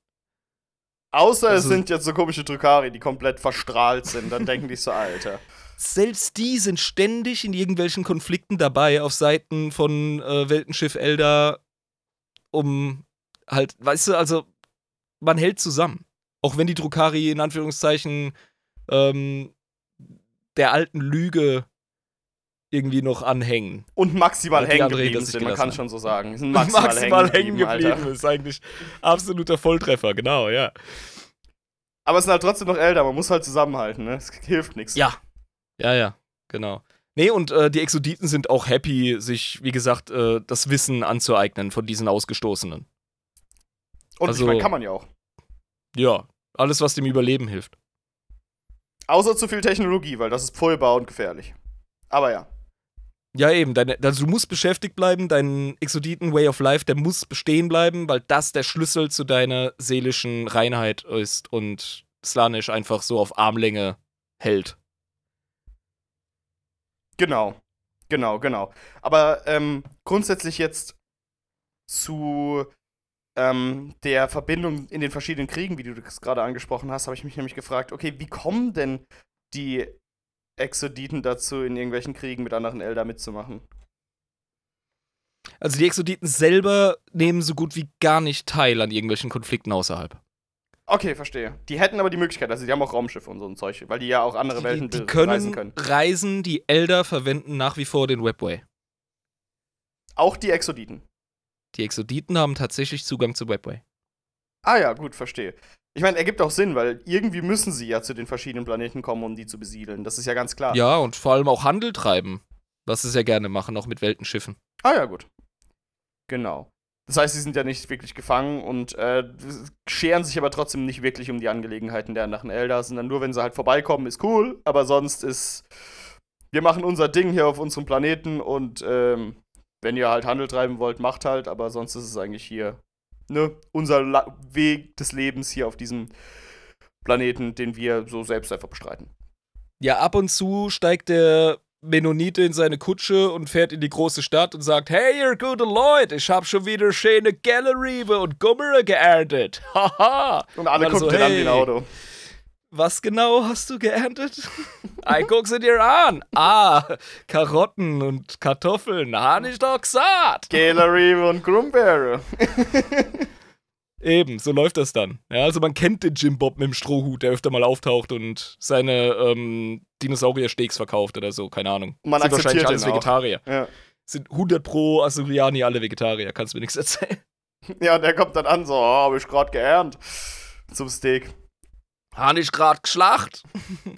Außer es Also- sind jetzt so komische Drukari, die komplett verstrahlt sind. Dann denken die so, Alter. Selbst die sind ständig in irgendwelchen Konflikten dabei auf Seiten von äh, Weltenschiff Elder, um halt, weißt du, also man hält zusammen. Auch wenn die Drukari in Anführungszeichen ähm, der alten Lüge irgendwie noch anhängen. Und maximal hängen geblieben sind, man kann schon so sagen. Sind Maximal, maximal, hängen geblieben, Alter. ist eigentlich absoluter Volltreffer, genau, ja. Aber es sind halt trotzdem noch älter, man muss halt zusammenhalten, ne? Es hilft nichts. Ja. Ja, ja, genau. Nee, und äh, die Exoditen sind auch happy, sich, wie gesagt, äh, das Wissen anzueignen von diesen Ausgestoßenen. Und also- ich meine, kann man ja auch. Ja, alles, was dem Überleben hilft. Außer zu viel Technologie, weil das ist pfeilbar und gefährlich. Aber ja. Ja, eben. Deine, also du musst beschäftigt bleiben, dein Exoditen-Way of Life, der muss bestehen bleiben, weil das der Schlüssel zu deiner seelischen Reinheit ist und Slanisch einfach so auf Armlänge hält. Genau. Genau, genau. Aber ähm, grundsätzlich jetzt zu ähm, der Verbindung in den verschiedenen Kriegen, wie du das gerade angesprochen hast, habe ich mich nämlich gefragt, okay, wie kommen denn die Exoditen dazu, in irgendwelchen Kriegen mit anderen Elder mitzumachen? Also die Exoditen selber nehmen so gut wie gar nicht teil an irgendwelchen Konflikten außerhalb. Okay, verstehe. Die hätten aber die Möglichkeit, also die haben auch Raumschiffe und so ein Zeug, weil die ja auch andere Die, Welten die können reisen können. reisen, die Elder verwenden nach wie vor den Webway. Auch die Exoditen. Die Exoditen haben tatsächlich Zugang zu Webway. Ah ja, gut, verstehe. Ich meine, ergibt auch Sinn, weil irgendwie müssen sie ja zu den verschiedenen Planeten kommen, um die zu besiedeln. Das ist ja ganz klar. Ja, und vor allem auch Handel treiben. Was sie sehr gerne machen, auch mit Weltenschiffen. Ah ja, gut. Genau. Das heißt, sie sind ja nicht wirklich gefangen und äh, scheren sich aber trotzdem nicht wirklich um die Angelegenheiten der anderen Elder, sondern nur, wenn sie halt vorbeikommen, ist cool, aber sonst ist. Wir machen unser Ding hier auf unserem Planeten und ähm, wenn ihr halt Handel treiben wollt, macht halt, aber sonst ist es eigentlich hier, ne, unser La Weg des Lebens hier auf diesem Planeten, den wir so selbst einfach bestreiten. Ja, ab und zu steigt der Mennonite in seine Kutsche und fährt in die große Stadt und sagt: Hey, ihr gute Leute, ich hab schon wieder schöne Gelleriebe und Gummere geerntet. Haha. Und alle gucken den an wie ein hey. Auto. Was genau hast du geerntet? Ich guck sie dir an. Ah, Karotten und Kartoffeln, hab ich doch gesagt. Gallery und Grumbeere. Eben, so läuft das dann. Ja, also man kennt den Jim Bob mit dem Strohhut, der öfter mal auftaucht und seine ähm, Dinosaurier-Steaks verkauft oder so, keine Ahnung. Man Sind wahrscheinlich akzeptiert alles. Vegetarier. Ja. Sind 100 pro Assyriani alle Vegetarier, kannst mir nichts erzählen. Ja, und der kommt dann an, so, oh, hab ich grad geernt. Zum Steak. Hab ich grad geschlacht.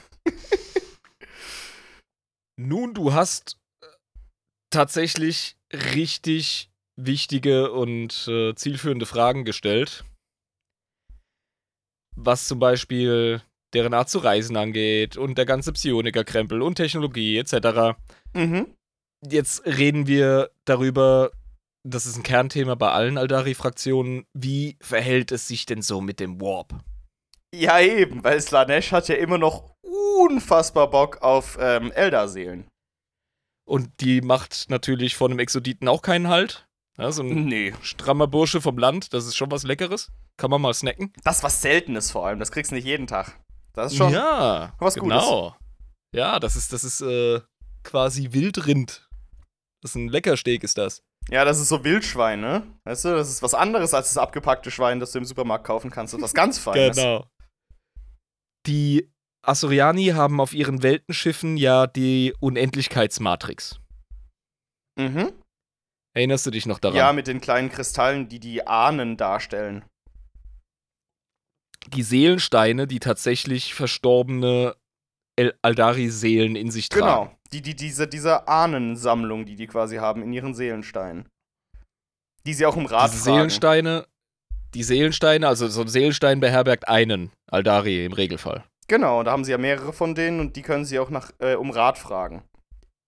Nun, du hast äh, tatsächlich richtig wichtige und äh, zielführende Fragen gestellt. Was zum Beispiel deren Art zu reisen angeht und der ganze Psioniker-Krempel und Technologie etc. Mhm. Jetzt reden wir darüber, das ist ein Kernthema bei allen Aldari-Fraktionen. Wie verhält es sich denn so mit dem Warp? Ja, eben, weil Slanesh hat ja immer noch unfassbar Bock auf ähm, Elder-Seelen. Und die macht natürlich von einem Exoditen auch keinen Halt. Ja, so ein Nee. strammer Bursche vom Land, das ist schon was Leckeres. Kann man mal snacken. Das ist was Seltenes vor allem, das kriegst du nicht jeden Tag. Das ist schon. ja, was genau. Ja, das ist, das ist äh, quasi Wildrind. Das ist ein Leckersteak, ist das. Ja, das ist so Wildschwein, ne? Weißt du, das ist was anderes als das abgepackte Schwein, das du im Supermarkt kaufen kannst. Das ist was ganz Feines. Genau. Die Asuriani haben auf ihren Weltenschiffen ja die Unendlichkeitsmatrix. Mhm. Erinnerst du dich noch daran? Ja, mit den kleinen Kristallen, die die Ahnen darstellen. die Seelensteine, die tatsächlich verstorbene El Aldari-Seelen in sich tragen. Genau. Die, die, diese, diese Ahnensammlung, die die quasi haben in ihren Seelensteinen. Die sie auch im Rat Diese tragen. Seelensteine, die Seelensteine, also so ein Seelenstein beherbergt einen Aldari im Regelfall. Genau, da haben sie ja mehrere von denen und die können sie auch nach, äh, um Rat fragen.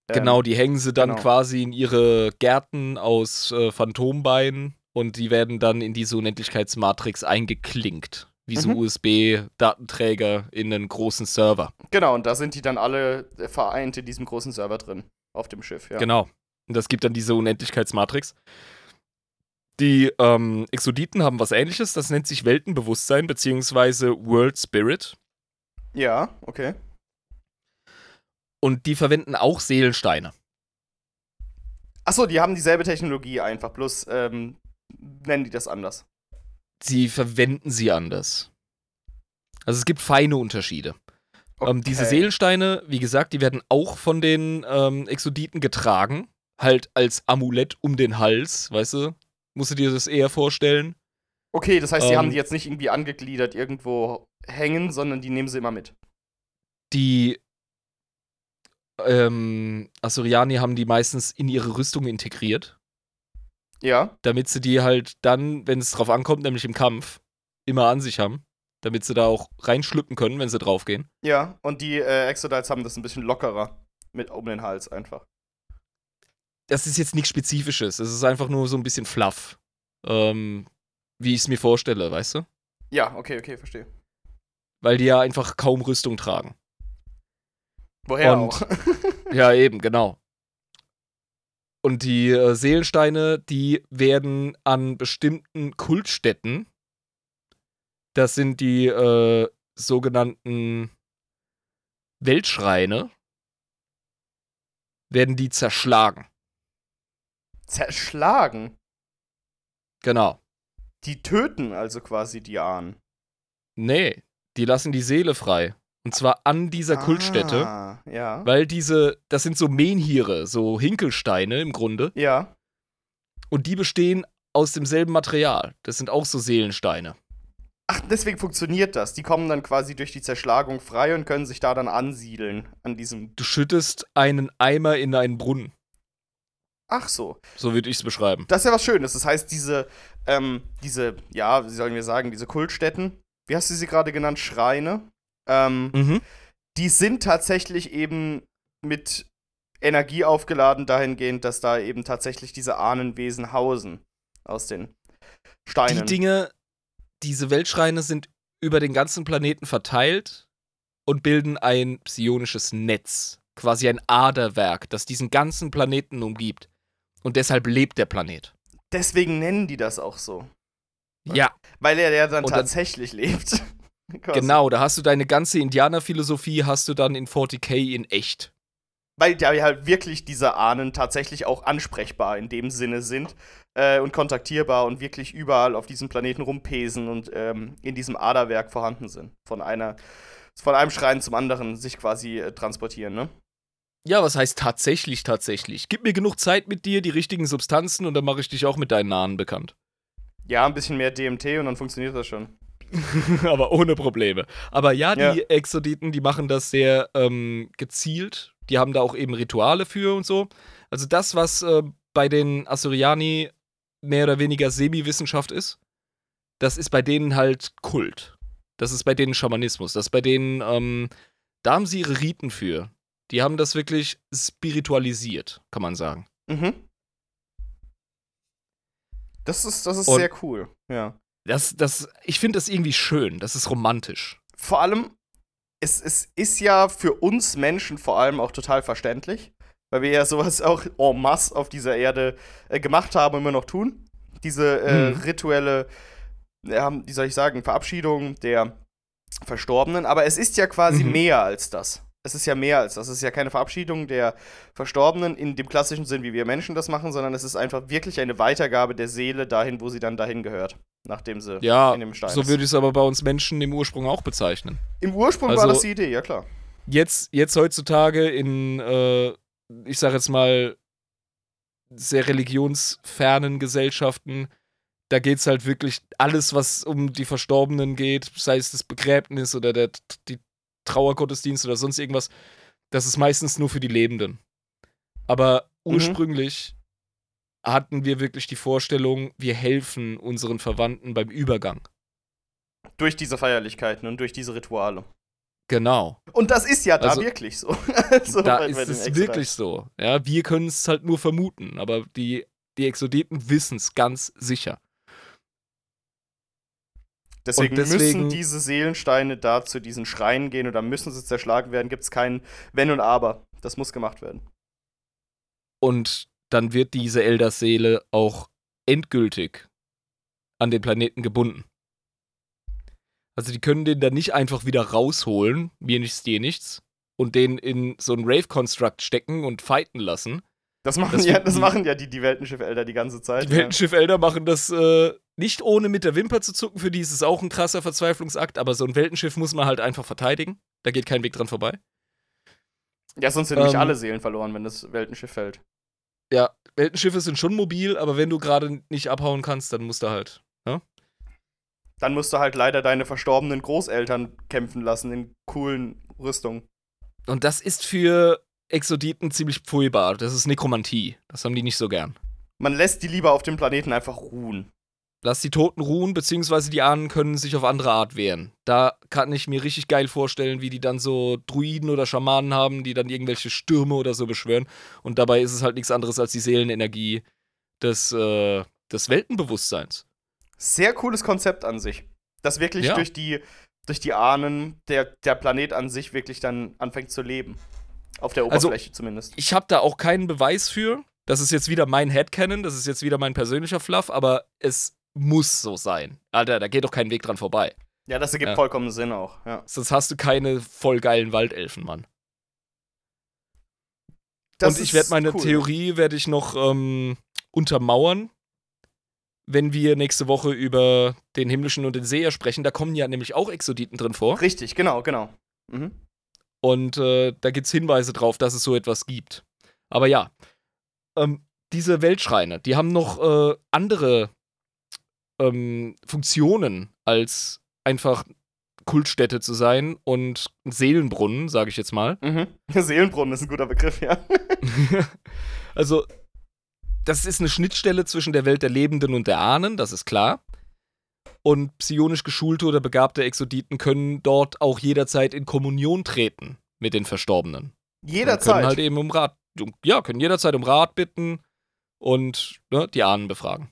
Ähm, genau, die hängen sie dann genau. quasi in ihre Gärten aus äh, Phantombeinen und die werden dann in diese Unendlichkeitsmatrix eingeklinkt. Wie so Mhm. USB-Datenträger in einen großen Server. Genau, und da sind die dann alle äh, vereint in diesem großen Server drin. Auf dem Schiff, ja. Genau. Und das gibt dann diese Unendlichkeitsmatrix. Die ähm, Exoditen haben was ähnliches, das nennt sich Weltenbewusstsein beziehungsweise World Spirit. Ja, okay. Und die verwenden auch Seelensteine. Achso, die haben dieselbe Technologie einfach, bloß ähm, nennen die das anders. Sie verwenden sie anders. Also es gibt feine Unterschiede. Ähm, diese Seelensteine, wie gesagt, die werden auch von den ähm, Exoditen getragen. Halt als Amulett um den Hals, weißt du? Musst du dir das eher vorstellen? Okay, das heißt, die Ähm, haben die jetzt nicht irgendwie angegliedert irgendwo hängen, sondern die nehmen sie immer mit. Die ähm, Assyriani haben die meistens in ihre Rüstung integriert, Ja. damit sie die halt dann, wenn es drauf ankommt, nämlich im Kampf, immer an sich haben. Damit sie da auch reinschlüppen können, wenn sie draufgehen. Ja, und die äh, Exodites haben das ein bisschen lockerer mit um den Hals einfach. Das ist jetzt nichts Spezifisches. Es ist einfach nur so ein bisschen fluff. Ähm, wie ich es mir vorstelle, weißt du? Ja, okay, okay, verstehe. Weil die ja einfach kaum Rüstung tragen. Woher Und- auch? Ja, eben, genau. Und die äh, Seelensteine, die werden an bestimmten Kultstätten, das sind die äh, sogenannten Weltschreine, werden die zerschlagen. Zerschlagen. Genau. Die töten also quasi die Ahnen. Nee, die lassen die Seele frei. Und zwar an dieser Kultstätte. Ah, ja. Weil diese, das sind so Menhire, so Hinkelsteine im Grunde. Ja. Und die bestehen aus demselben Material. Das sind auch so Seelensteine. Ach, deswegen funktioniert das. Die kommen dann quasi durch die Zerschlagung frei und können sich da dann ansiedeln an diesem. Du schüttest einen Eimer in einen Brunnen. Ach so. So würde ich es beschreiben. Das ist ja was Schönes. Das heißt, diese, ähm, diese, ja, wie sollen wir sagen, diese Kultstätten, wie hast du sie gerade genannt? Schreine. Ähm, Mhm. die sind tatsächlich eben mit Energie aufgeladen dahingehend, dass da eben tatsächlich diese Ahnenwesen hausen aus den Steinen. Die Dinge, diese Weltschreine sind über den ganzen Planeten verteilt und bilden ein psionisches Netz. Quasi ein Aderwerk, das diesen ganzen Planeten umgibt. Und deshalb lebt der Planet. Deswegen nennen die das auch so. Ja, Weil er ja dann Und dann- tatsächlich lebt. Genau. Da hast du deine ganze Indianerphilosophie, hast du dann in 40k in echt. Weil ja halt wirklich diese Ahnen tatsächlich auch ansprechbar in dem Sinne sind äh, und kontaktierbar und wirklich überall auf diesem Planeten rumpesen und ähm, in diesem Aderwerk vorhanden sind. Von einer, von einem Schrein zum anderen sich quasi äh, transportieren, ne? Ja, was heißt tatsächlich, tatsächlich? Gib mir genug Zeit mit dir, die richtigen Substanzen und dann mache ich dich auch mit deinen Nahen bekannt. Ja, ein bisschen mehr DMT und dann funktioniert das schon. Aber ohne Probleme. Aber ja, die Ja. Exoditen, die machen das sehr ähm, gezielt. Die haben da auch eben Rituale für und so. Also das, was äh, bei den Assyriani mehr oder weniger Semi-Wissenschaft ist, das ist bei denen halt Kult. Das ist bei denen Schamanismus. Das ist bei denen, ähm, da haben sie ihre Riten für. Die haben das wirklich spiritualisiert, kann man sagen. Mhm. Das ist, das ist Und- sehr cool, ja. Das, das, ich finde das irgendwie schön. Das ist romantisch. Vor allem, es, es ist ja für uns Menschen vor allem auch total verständlich, weil wir ja sowas auch en masse auf dieser Erde äh, gemacht haben und immer noch tun. Diese äh, Mhm. rituelle, ja, wie soll ich sagen, Verabschiedung der Verstorbenen. Aber es ist ja quasi Mhm. mehr als das. Es ist ja mehr als das. Es ist ja keine Verabschiedung der Verstorbenen in dem klassischen Sinn, wie wir Menschen das machen, sondern es ist einfach wirklich eine Weitergabe der Seele dahin, wo sie dann dahin gehört, nachdem sie Ja, in dem Stein so ist. würde ich es aber bei uns Menschen im Ursprung auch bezeichnen. Im Ursprung war Also- das die Idee, ja klar. Jetzt, jetzt heutzutage in, äh, ich sag jetzt mal, sehr religionsfernen Gesellschaften, da geht es halt wirklich alles, was um die Verstorbenen geht, sei es das Begräbnis oder der, die Trauergottesdienst oder sonst irgendwas, das ist meistens nur für die Lebenden. Aber Mhm. ursprünglich hatten wir wirklich die Vorstellung, wir helfen unseren Verwandten beim Übergang. Durch diese Feierlichkeiten und durch diese Rituale. Genau. Und das ist ja da Also- wirklich so. also da ist es wirklich so. Ja, wir können es halt nur vermuten, aber die, die Exoditen wissen es ganz sicher. Deswegen, deswegen- müssen diese Seelensteine da zu diesen Schreinen gehen oder müssen sie zerschlagen werden. Gibt es kein Wenn und Aber. Das muss gemacht werden. Und dann wird diese Elderseele auch endgültig an den Planeten gebunden. Also die können den dann nicht einfach wieder rausholen, mir nichts, dir nichts, und den in so ein Rave-Construct stecken und fighten lassen. Das machen, Das ja, das die- machen ja die, die Weltenschiff-Elder die ganze Zeit. Die Weltenschiff-Elder machen das äh, nicht ohne mit der Wimper zu zucken, für die ist es auch ein krasser Verzweiflungsakt, aber so ein Weltenschiff muss man halt einfach verteidigen. Da geht kein Weg dran vorbei. Ja, sonst sind Ähm. alle Seelen verloren, wenn das Weltenschiff fällt. Ja, Weltenschiffe sind schon mobil, aber wenn du gerade nicht abhauen kannst, dann musst du halt. Dann musst du halt leider deine verstorbenen Großeltern kämpfen lassen in coolen Rüstungen. Und das ist für Exoditen ziemlich pfui-bar. Das ist Nekromantie. Das haben die nicht so gern. Man lässt die lieber auf dem Planeten einfach ruhen. Lass die Toten ruhen, beziehungsweise die Ahnen können sich auf andere Art wehren. Da kann ich mir richtig geil vorstellen, wie die dann so Druiden oder Schamanen haben, die dann irgendwelche Stürme oder so beschwören. Und dabei ist es halt nichts anderes als die Seelenenergie des, äh, des Weltenbewusstseins. Sehr cooles Konzept an sich. Dass wirklich Ja. durch die, durch die Ahnen der, der Planet an sich wirklich dann anfängt zu leben. Auf der Also- Oberfläche zumindest. Ich habe da auch keinen Beweis für. Das ist jetzt wieder mein Headcanon, das ist jetzt wieder mein persönlicher Fluff, aber es muss so sein. Alter, da geht doch kein Weg dran vorbei. Ja, das ergibt Ja. vollkommen Sinn auch. Ja. Sonst hast du keine voll geilen Waldelfen, Mann. Das Und ich werde meine cool. Theorie werde ich noch ähm, untermauern, wenn wir nächste Woche über den himmlischen und den Seher sprechen. Da kommen ja nämlich auch Exoditen drin vor. Richtig, genau, genau. Mhm. Und äh, da gibt es Hinweise drauf, dass es so etwas gibt. Aber ja, ähm, diese Weltschreine, die haben noch äh, andere ähm, Funktionen, als einfach Kultstätte zu sein und Seelenbrunnen, sage ich jetzt mal. Mhm. Seelenbrunnen ist ein guter Begriff, ja. also, das ist eine Schnittstelle zwischen der Welt der Lebenden und der Ahnen, das ist klar. Und psionisch geschulte oder begabte Exoditen können dort auch jederzeit in Kommunion treten mit den Verstorbenen. Und Jederzeit. Können halt eben um Rat, ja, können jederzeit um Rat bitten und ne, die Ahnen befragen.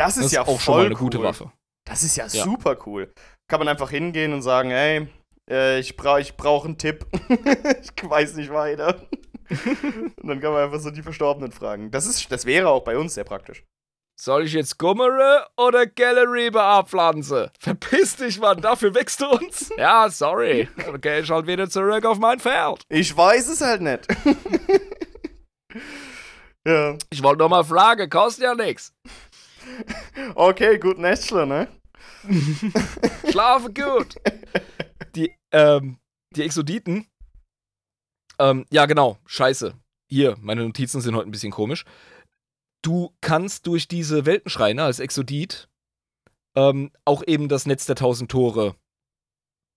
Das ist Das ist ja auch voll schon mal eine cool. gute Waffe. Das ist ja, Ja. super cool. Kann man einfach hingehen und sagen, ey, äh, ich brauche ich brauch einen Tipp. ich weiß nicht weiter. und dann kann man einfach so die Verstorbenen fragen. Das, ist, das wäre auch bei uns sehr praktisch. Soll ich jetzt Gummere oder Gallery abpflanzen? Verpiss dich, Mann, dafür wächst du uns. ja, sorry. Dann geh ich halt wieder zurück auf mein Feld. Ich weiß es halt nicht. ja. Ich wollte nur mal fragen, kostet ja nichts. Okay, gut Nächtler, ne? Schlafe gut. Die, ähm, die Exoditen. Ähm, ja, genau. Scheiße. Hier, meine Notizen sind heute ein bisschen komisch. Du kannst durch diese Weltenschreine als Exodit ähm, auch eben das Netz der tausend Tore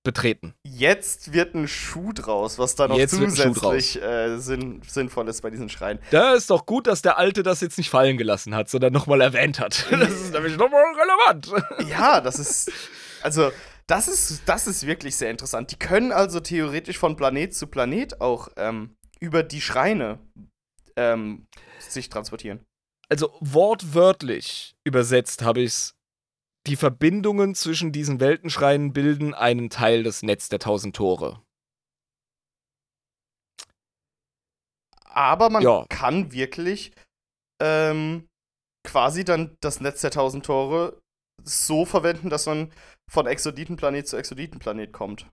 betreten. Jetzt wird ein Schuh draus, was da noch Jetzt zusätzlich äh, sinn, sinnvoll ist bei diesen Schreien. Da ist doch gut, dass der Alte das jetzt nicht fallen gelassen hat, sondern nochmal erwähnt hat. Das ist nämlich nochmal relevant. Ja, das ist. Also, das ist, das ist wirklich sehr interessant. Die können also theoretisch von Planet zu Planet auch ähm, über die Schreine ähm, sich transportieren. Also wortwörtlich übersetzt habe ich es. Die Verbindungen zwischen diesen Weltenschreinen bilden einen Teil des Netz der tausend Tore. Aber man Ja. kann wirklich ähm, quasi dann das Netz der tausend Tore so verwenden, dass man von Exoditenplanet zu Exoditenplanet kommt.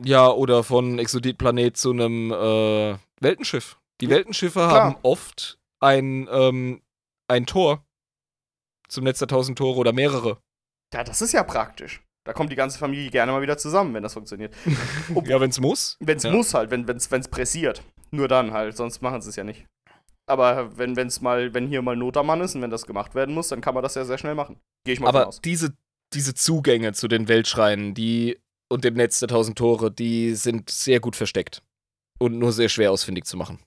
Ja, oder von Exoditplanet zu einem äh, Weltenschiff. Die Weltenschiffe Klar. haben oft ein, ähm, ein Tor zum Netz der tausend Tore oder mehrere. Ja, das ist ja praktisch. Da kommt die ganze Familie gerne mal wieder zusammen, wenn das funktioniert. Ja, wenn es muss. Wenn es Ja. muss halt, wenn es wenn's pressiert. Nur dann halt, sonst machen sie es ja nicht. Aber wenn wenn's mal, wenn hier mal Not am Mann ist und wenn das gemacht werden muss, dann kann man das ja sehr schnell machen. Gehe ich mal Aber aus. diese, diese Zugänge zu den Weltschreinen, die und dem Netz der tausend Tore, die sind sehr gut versteckt. Und nur sehr schwer ausfindig zu machen.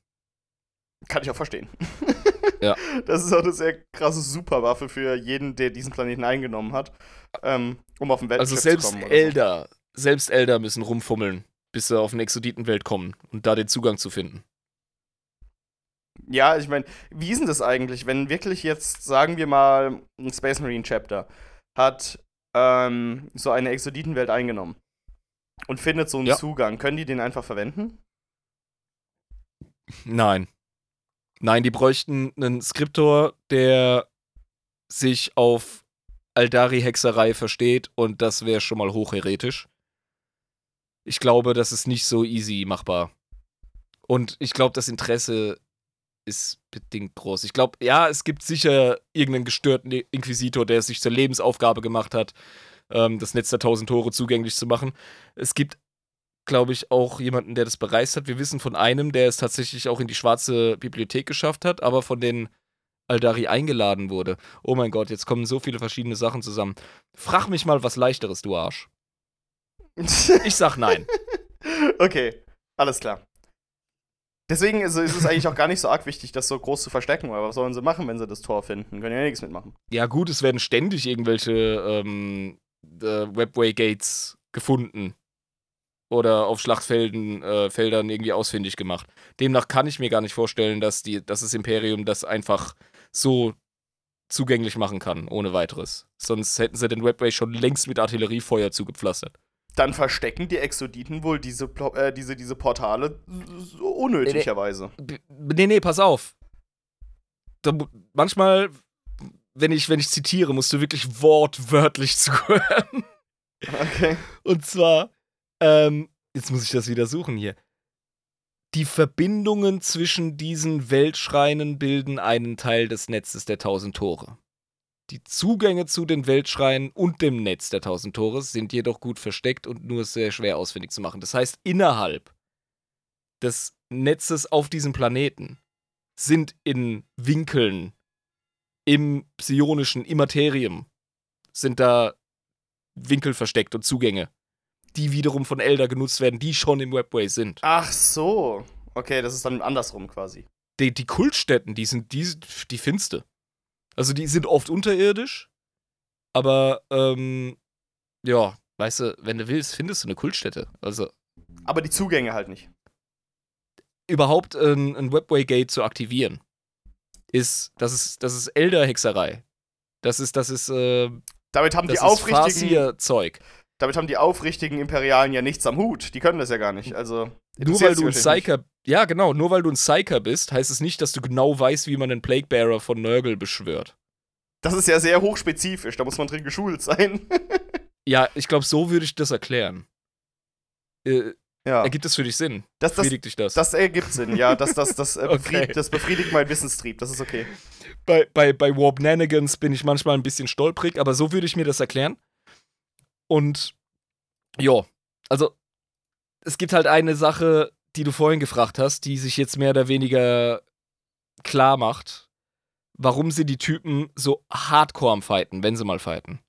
Kann ich auch verstehen. Ja. Das ist auch eine sehr krasse Superwaffe für jeden, der diesen Planeten eingenommen hat, ähm, um auf den Weltschiff Also zu selbst kommen. oder so. Elder, selbst Elder müssen rumfummeln, bis sie auf eine Exoditenwelt kommen und da den Zugang zu finden. Ja, ich meine, wie ist denn das eigentlich, wenn wirklich jetzt, sagen wir mal, ein Space Marine Chapter hat ähm, so eine Exoditenwelt eingenommen und findet so einen Ja. Zugang, können die den einfach verwenden? Nein. Nein, die bräuchten einen Skriptor, der sich auf Aldari-Hexerei versteht und das wäre schon mal hochheretisch. Ich glaube, das ist nicht so easy machbar. Und ich glaube, das Interesse ist bedingt groß. Ich glaube, ja, es gibt sicher irgendeinen gestörten Inquisitor, der es sich zur Lebensaufgabe gemacht hat, ähm, das Netz der tausend Tore zugänglich zu machen. Es gibt, glaube ich, auch jemanden, der das bereist hat. Wir wissen von einem, der es tatsächlich auch in die schwarze Bibliothek geschafft hat, aber von den Aldari eingeladen wurde. Oh mein Gott, jetzt kommen so viele verschiedene Sachen zusammen. Frag mich mal was leichteres, du Arsch. Ich sag nein. okay, alles klar. Deswegen ist, ist, es eigentlich auch gar nicht so arg wichtig, das so groß zu verstecken, weil was sollen sie machen, wenn sie das Tor finden? Können ja nichts mitmachen. Ja, gut, es werden ständig irgendwelche ähm, äh, Webway-Gates gefunden. Oder auf Schlachtfeldern äh, Feldern irgendwie ausfindig gemacht. Demnach kann ich mir gar nicht vorstellen, dass, die, dass das Imperium das einfach so zugänglich machen kann, ohne weiteres. Sonst hätten sie den Webway schon längst mit Artilleriefeuer zugepflastert dann verstecken die Exoditen wohl diese, äh, diese, diese Portale so unnötigerweise. Nee, nee, nee, pass auf. Da, manchmal, wenn ich, wenn ich zitiere, musst du wirklich wortwörtlich zuhören. Okay. Und zwar, ähm, jetzt muss ich das wieder suchen hier. Die Verbindungen zwischen diesen Weltschreinen bilden einen Teil des Netzes der tausend Tore. Die Zugänge zu den Weltschreien und dem Netz der tausend Tore sind jedoch gut versteckt und nur sehr schwer ausfindig zu machen. Das heißt, innerhalb des Netzes auf diesem Planeten sind in Winkeln im psionischen Immaterium sind da Winkel versteckt und Zugänge, die wiederum von Elder genutzt werden, die schon im Webway sind. Ach so. Okay, das ist dann andersrum quasi. Die, die Kultstätten, die sind die, die finste. Also die sind oft unterirdisch, aber ähm, ja, weißt du, wenn du willst, findest du eine Kultstätte. Also. Aber die Zugänge halt nicht. Überhaupt ein, ein Webway-Gate zu aktivieren, ist, das ist, das ist Elder-Hexerei. Das ist, das ist, äh, Damit haben die aufrichtigen. Zeug. Damit haben die aufrichtigen Imperialen ja nichts am Hut. Die können das ja gar nicht. Also. Nur weil du ein Psyker, ja genau, nur weil du ein Psyker bist, heißt es nicht, dass du genau weißt, wie man den Plaguebearer von Nurgle beschwört. Das ist ja sehr hochspezifisch, da muss man drin geschult sein. ja, ich glaube, so würde ich das erklären. Äh, ja. Ergibt das für dich Sinn? Das, das, befriedigt dich das? Das ergibt Sinn, ja. Das, das, das, äh, okay. das befriedigt mein Wissenstrieb, das ist okay. Bei, bei, bei Warp Nanigans bin ich manchmal ein bisschen stolprig, aber so würde ich mir das erklären. Und ja, also es gibt halt eine Sache, die du vorhin gefragt hast, die sich jetzt mehr oder weniger klar macht, warum sie die Typen so hardcore am Fighten, wenn sie mal fighten.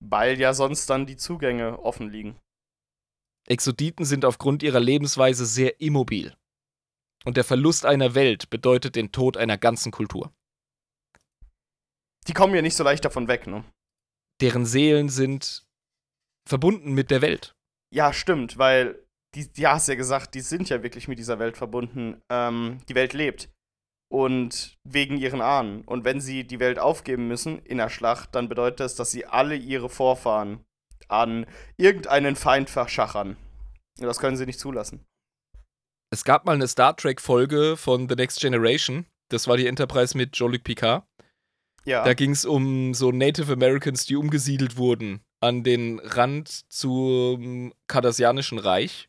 Weil ja sonst dann die Zugänge offen liegen. Exoditen sind aufgrund ihrer Lebensweise sehr immobil. Und der Verlust einer Welt bedeutet den Tod einer ganzen Kultur. Die kommen ja nicht so leicht davon weg, ne? Deren Seelen sind verbunden mit der Welt. Ja, stimmt, weil die, die hast ja gesagt, die sind ja wirklich mit dieser Welt verbunden. Ähm, die Welt lebt. Und wegen ihren Ahnen. Und wenn sie die Welt aufgeben müssen in der Schlacht, dann bedeutet das, dass sie alle ihre Vorfahren an irgendeinen Feind verschachern. Und das können sie nicht zulassen. Es gab mal eine Star Trek-Folge von The Next Generation. Das war die Enterprise mit Jean-Luc Picard. Ja. Da ging es um so Native Americans, die umgesiedelt wurden an den Rand zum Kardassianischen Reich.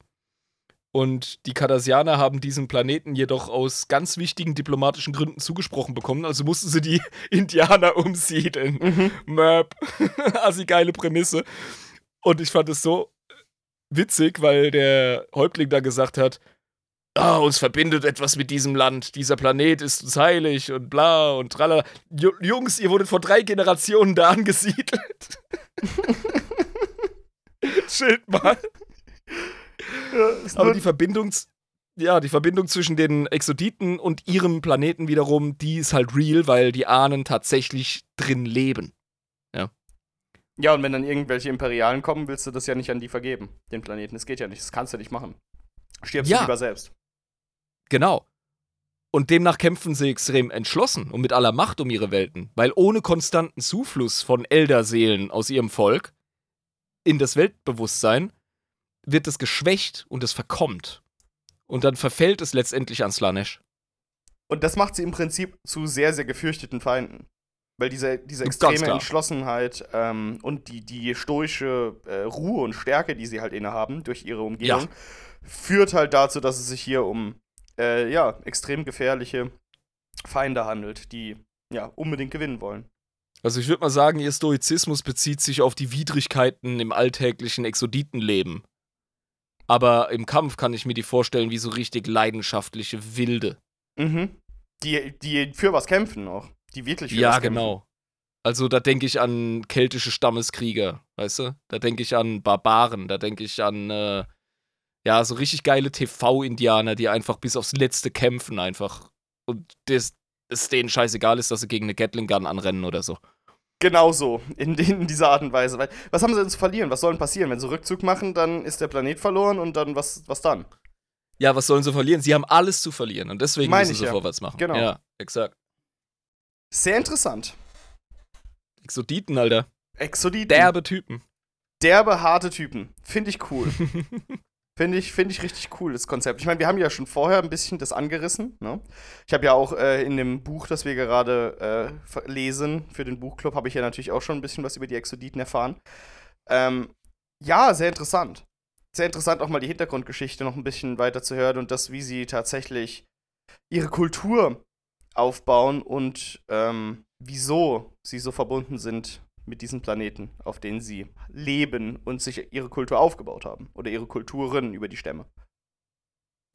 Und die Kardassianer haben diesen Planeten jedoch aus ganz wichtigen diplomatischen Gründen zugesprochen bekommen. Also mussten sie die Indianer umsiedeln. Mhm. Möp. also geile Prämisse. Und ich fand es so witzig, weil der Häuptling da gesagt hat, ah, uns verbindet etwas mit diesem Land, dieser Planet ist uns heilig und bla und tralala. Jungs, ihr wurdet vor drei Generationen da angesiedelt. Schild mal. Ja, Aber die Verbindung, ja, die Verbindung zwischen den Exoditen und ihrem Planeten wiederum, die ist halt real, weil die Ahnen tatsächlich drin leben. Ja. Ja, und wenn dann irgendwelche Imperialen kommen, willst du das ja nicht an die vergeben, den Planeten. Das geht ja nicht, das kannst du nicht machen. Stirbst ja. du lieber selbst. Genau. Und demnach kämpfen sie extrem entschlossen und mit aller Macht um ihre Welten, weil ohne konstanten Zufluss von Elderseelen aus ihrem Volk in das Weltbewusstsein wird es geschwächt und es verkommt. Und dann verfällt es letztendlich an Slanesh. Und das macht sie im Prinzip zu sehr, sehr gefürchteten Feinden. Weil diese, diese extreme Entschlossenheit ähm, und die, die stoische äh, Ruhe und Stärke, die sie halt innehaben durch ihre Umgebung, ja. führt halt dazu, dass es sich hier um äh, ja, extrem gefährliche Feinde handelt, die ja unbedingt gewinnen wollen. Also ich würde mal sagen, ihr Stoizismus bezieht sich auf die Widrigkeiten im alltäglichen Exoditenleben. Aber im Kampf kann ich mir die vorstellen wie so richtig leidenschaftliche Wilde. Mhm. Die, die für was kämpfen auch. Die wirklich für Ja, was kämpfen. genau. Also da denke ich an keltische Stammeskrieger, weißt du? Da denke ich an Barbaren, da denke ich an, äh, ja, so richtig geile TV-Indianer, die einfach bis aufs Letzte kämpfen einfach. Und das, es denen scheißegal ist, dass sie gegen eine Gatling Gun anrennen oder so. Genau so, in, in dieser Art und Weise. Weil, was haben sie denn zu verlieren? Was soll denn passieren? Wenn sie Rückzug machen, dann ist der Planet verloren und dann, was, was dann? Ja, was sollen sie verlieren? Sie haben alles zu verlieren und deswegen Meine müssen ich sie ja. vorwärts machen. Genau. Ja, exakt. Sehr interessant. Exoditen, Alter. Exoditen. Derbe Typen. derbe, harte Typen. Finde ich cool. Finde ich, find ich richtig cool, das Konzept. Ich meine, wir haben ja schon vorher ein bisschen das angerissen. Ne? Ich habe ja auch äh, in dem Buch, das wir gerade äh, lesen, für den Buchclub, habe ich ja natürlich auch schon ein bisschen was über die Exoditen erfahren. Ähm, ja, sehr interessant. Sehr interessant, auch mal die Hintergrundgeschichte noch ein bisschen weiter zu hören und das, wie sie tatsächlich ihre Kultur aufbauen und ähm, wieso sie so verbunden sind mit diesen Planeten, auf denen sie leben und sich ihre Kultur aufgebaut haben. Oder ihre Kulturen über die Stämme.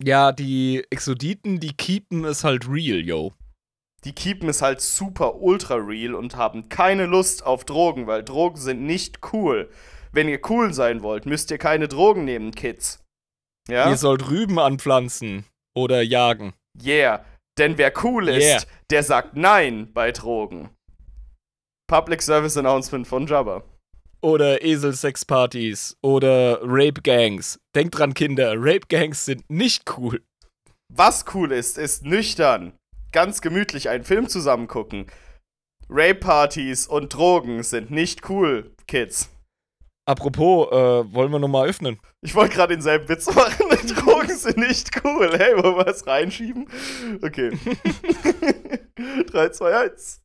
Ja, die Exoditen, die keepen es halt real, yo. Die keepen es halt super ultra real und haben keine Lust auf Drogen, weil Drogen sind nicht cool. Wenn ihr cool sein wollt, müsst ihr keine Drogen nehmen, Kids. Ja? Ihr sollt Rüben anpflanzen oder jagen. Yeah. Denn wer cool ist, Yeah. der sagt Nein bei Drogen. Public Service Announcement von Jabba. Oder Eselsexpartys oder Rape-Gangs. Denkt dran, Kinder, Rape-Gangs sind nicht cool. Was cool ist, ist nüchtern, ganz gemütlich einen Film zusammen gucken. Rape-Partys und Drogen sind nicht cool, Kids. Apropos, äh, wollen wir nochmal öffnen? Ich wollte gerade denselben Witz machen. Drogen sind nicht cool. Hey, wollen wir was reinschieben? Okay. 3, 2, 1.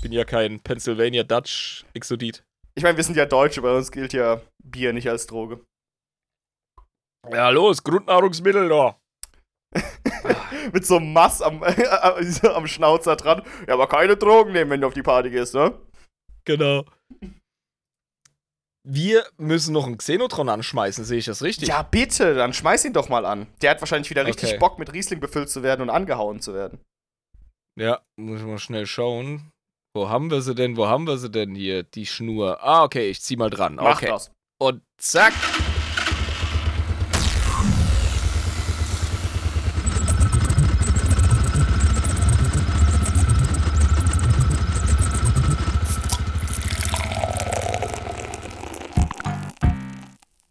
Bin ja kein Pennsylvania Dutch Exodit. Ich meine, wir sind ja Deutsche, bei uns gilt ja Bier nicht als Droge. Ja, los, Grundnahrungsmittel da. Mit so einem Mass am, am Schnauzer dran. Ja, aber keine Drogen nehmen, wenn du auf die Party gehst, ne? Genau. Wir müssen noch einen Xenotron anschmeißen, sehe ich das richtig? Ja, bitte, dann schmeiß ihn doch mal an. Der hat wahrscheinlich wieder richtig Okay. Bock, mit Riesling befüllt zu werden und angehauen zu werden. Ja, muss ich mal schnell schauen. Wo haben wir sie denn? Wo haben wir sie denn hier? Die Schnur. Ah, okay, ich zieh mal dran. Mach okay. das. Und zack.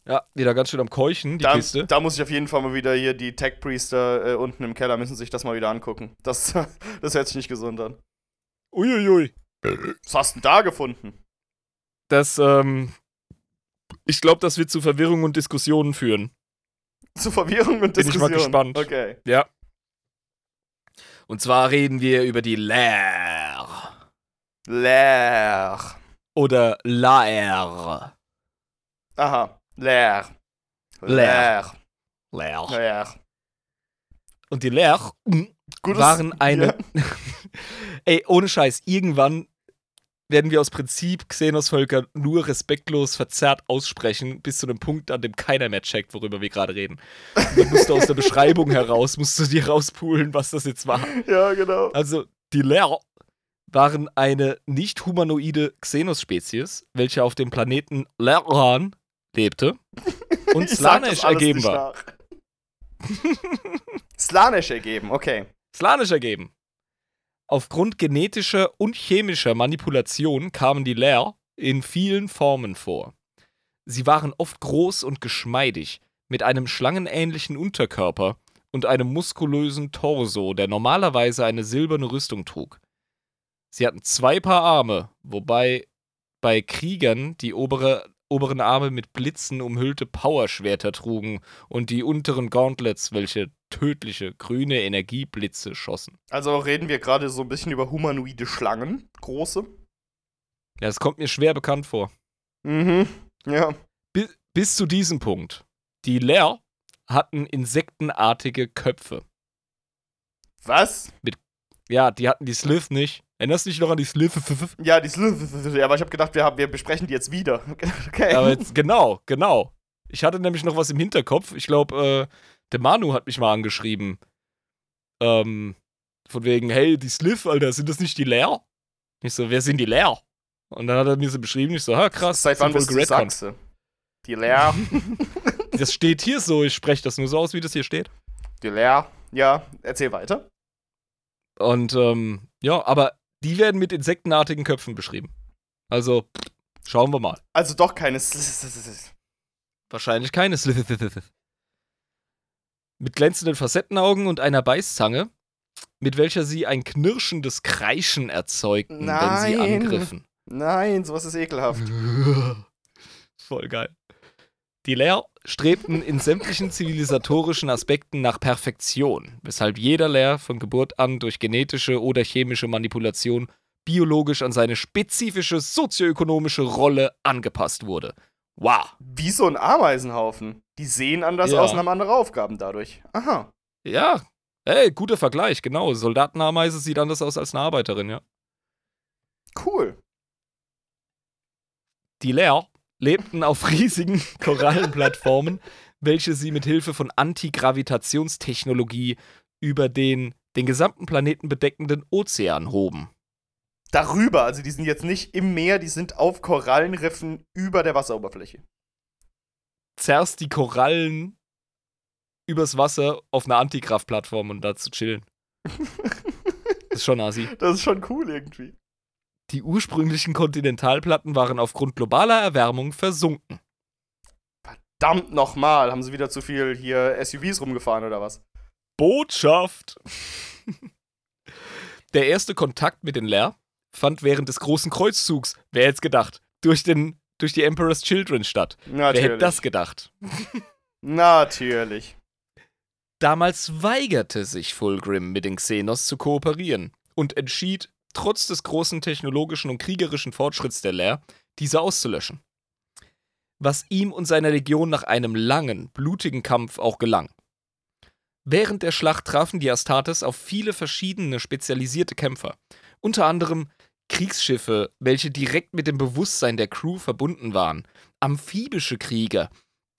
Ja, wieder ganz schön am Keuchen, die Da, Kiste. da muss ich auf jeden Fall mal wieder hier die Tech-Priester äh, unten im Keller müssen sich das mal wieder angucken. Das, das hört sich nicht gesund an. Uiuiui. Was hast du denn da gefunden? Das, ähm. Ich glaube, das wird zu Verwirrung und Diskussionen führen. Zu Verwirrung und Bin ich mal gespannt. Okay. Ja. Und zwar reden wir über die Lair. Leer. Oder Laer. Aha. Leer. Leer. Laer. Leer. Und die Lair mm, Gutes, waren eine. Ja. Ey, ohne Scheiß, irgendwann werden wir aus Prinzip Xenosvölker nur respektlos verzerrt aussprechen, bis zu einem Punkt, an dem keiner mehr checkt, worüber wir gerade reden. Und dann musst du aus der Beschreibung heraus, musst du dir rauspulen, was das jetzt war. ja, genau. Also, die Lair waren eine nicht humanoide Xenos-Spezies, welche auf dem Planeten Leran lebte und alles ergeben war. nach. Slanisch ergeben, okay. Slanisch ergeben. Aufgrund genetischer und chemischer Manipulation kamen die Lair in vielen Formen vor. Sie waren oft groß und geschmeidig, mit einem schlangenähnlichen Unterkörper und einem muskulösen Torso, der normalerweise eine silberne Rüstung trug. Sie hatten zwei Paar Arme, wobei bei Kriegern die obere, oberen Arme mit Blitzen umhüllte Powerschwerter trugen und die unteren Gauntlets, welche tödliche grüne Energieblitze schossen. Also reden wir gerade so ein bisschen über humanoide Schlangen. Große. Ja, es kommt mir schwer bekannt vor. Mhm. Ja. Bi bis zu diesem Punkt. Die Lair hatten insektenartige Köpfe. Was? Ja, die hatten die Slith nicht. Erinnerst du dich noch an die Slith? Ja, die Sl ja, aber ich habe gedacht, wir, haben, wir besprechen die jetzt wieder. Okay. Aber jetzt, genau, genau. Ich hatte nämlich noch was im Hinterkopf. Ich glaube, äh, der Manu hat mich mal angeschrieben. Ähm, von wegen, hey, die Slith, Alter, sind das nicht die Leer? Ich so, wer sind die Leer? Und dann hat er mir so beschrieben, ich so, ha, krass. Seit wann bist wohl du. Sachse? Die Leer. Das steht hier so, ich spreche das nur so aus, wie das hier steht. die Leer. Ja, erzähl weiter. Und ähm, ja, aber die werden mit insektenartigen Köpfen beschrieben. Also, schauen wir mal. Also doch keine Sl Wahrscheinlich keine Slith. Mit glänzenden Facettenaugen und einer Beißzange, mit welcher sie ein knirschendes Kreischen erzeugten, wenn sie Nein. angriffen. Nein, sowas ist ekelhaft. Voll geil. Die Lehr strebten in sämtlichen zivilisatorischen Aspekten nach Perfektion, weshalb jeder Lehr von Geburt an durch genetische oder chemische Manipulation biologisch an seine spezifische sozioökonomische Rolle angepasst wurde. Wow. Wie so ein Ameisenhaufen. Die sehen anders Ja. aus und haben andere Aufgaben dadurch. Aha. Ja. Hey, guter Vergleich, genau. Soldatenameise sieht anders aus als eine Arbeiterin, ja. Cool. Die Lehr lebten auf riesigen Korallenplattformen, welche sie mit Hilfe von Antigravitationstechnologie über den den gesamten Planeten bedeckenden Ozean hoben. Darüber, also die sind jetzt nicht im Meer, die sind auf Korallenriffen über der Wasseroberfläche. Zerrst die Korallen übers Wasser auf einer Antikraft-Plattform und da zu chillen. Das ist schon assi. Das ist schon cool irgendwie. Die ursprünglichen Kontinentalplatten waren aufgrund globaler Erwärmung versunken. Verdammt nochmal, haben sie wieder zu viel hier SUVs rumgefahren oder was? Botschaft! Der erste Kontakt mit den Lehr fand während des großen Kreuzzugs, wer hätte gedacht, durch, den, durch die Emperor's Children statt. Natürlich. Wer hätte das gedacht? Natürlich. Damals weigerte sich Fulgrim mit den Xenos zu kooperieren und entschied, trotz des großen technologischen und kriegerischen Fortschritts der Lehr, diese auszulöschen. Was ihm und seiner Legion nach einem langen, blutigen Kampf auch gelang. Während der Schlacht trafen die Astartes auf viele verschiedene spezialisierte Kämpfer, unter anderem Kriegsschiffe, welche direkt mit dem Bewusstsein der Crew verbunden waren, amphibische Krieger,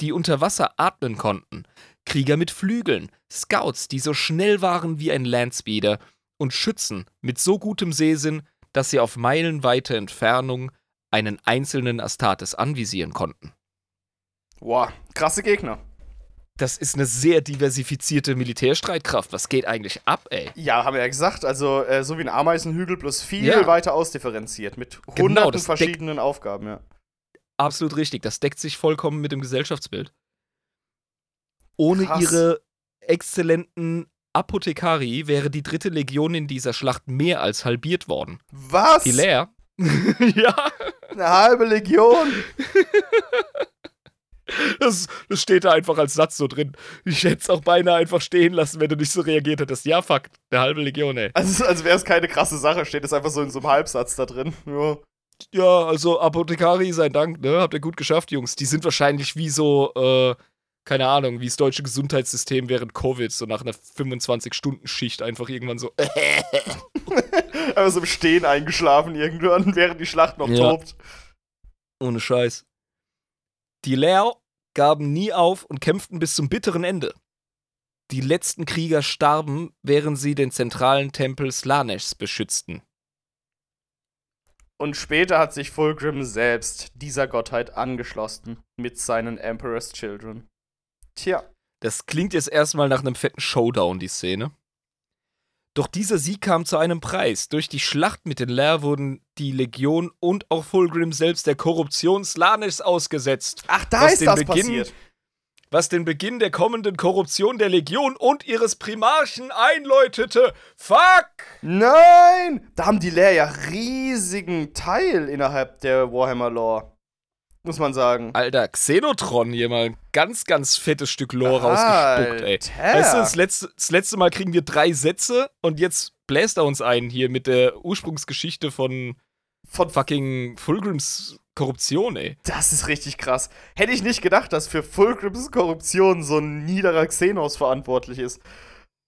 die unter Wasser atmen konnten, Krieger mit Flügeln, Scouts, die so schnell waren wie ein Landspeeder und Schützen mit so gutem Sehsinn, dass sie auf meilenweite Entfernung einen einzelnen Astartes anvisieren konnten. Boah, krasse Gegner. Das ist eine sehr diversifizierte Militärstreitkraft. Was geht eigentlich ab, ey? Ja, haben wir ja gesagt. Also, äh, so wie ein Ameisenhügel, bloß viel Ja. weiter ausdifferenziert. Mit Genau, hunderten verschiedenen Aufgaben, ja. Absolut richtig. Das deckt sich vollkommen mit dem Gesellschaftsbild. Ohne Krass. ihre exzellenten Apothekari wäre die dritte Legion in dieser Schlacht mehr als halbiert worden. Was? Die Leer. ja, Eine halbe Legion? das, das steht da einfach als Satz so drin. Ich hätte es auch beinahe einfach stehen lassen, wenn du nicht so reagiert hättest. Ja, fuck, eine halbe Legion, ey. Also, als wäre es keine krasse Sache, steht es einfach so in so einem Halbsatz da drin. Ja. Ja, also Apothekari, sei Dank, ne? Habt ihr gut geschafft, Jungs. Die sind wahrscheinlich wie so, äh, keine Ahnung, wie das deutsche Gesundheitssystem während Covid, so nach einer 25-Stunden-Schicht einfach irgendwann so. Einfach so im Stehen eingeschlafen irgendwann, während die Schlacht noch Ja. tobt. Ohne Scheiß. Die Leer gaben nie auf und kämpften bis zum bitteren Ende. Die letzten Krieger starben, während sie den zentralen Tempel Slanesh beschützten. Und später hat sich Fulgrim selbst dieser Gottheit angeschlossen mit seinen Emperor's Children. Tja, Das klingt jetzt erstmal nach einem fetten Showdown, die Szene. Doch dieser Sieg kam zu einem Preis. Durch die Schlacht mit den Leer wurden die Legion und auch Fulgrim selbst der Korruption Slaneshs ausgesetzt. ach, da ist das Beginn- passiert. was den Beginn der kommenden Korruption der Legion und ihres Primarchen einläutete. Fuck! Nein! Da haben die Leer ja riesigen Teil innerhalb der Warhammer Lore. Muss man sagen. Alter, Xenotron hier mal ein ganz, ganz fettes Stück Lore rausgespuckt, ey. Weißt du, das letzte, das letzte Mal kriegen wir drei Sätze und jetzt bläst er uns ein hier mit der Ursprungsgeschichte von Von fucking Fulgrims Korruption, ey. Das ist richtig krass. Hätte ich nicht gedacht, dass für Fulgrims Korruption so ein niederer Xenos verantwortlich ist.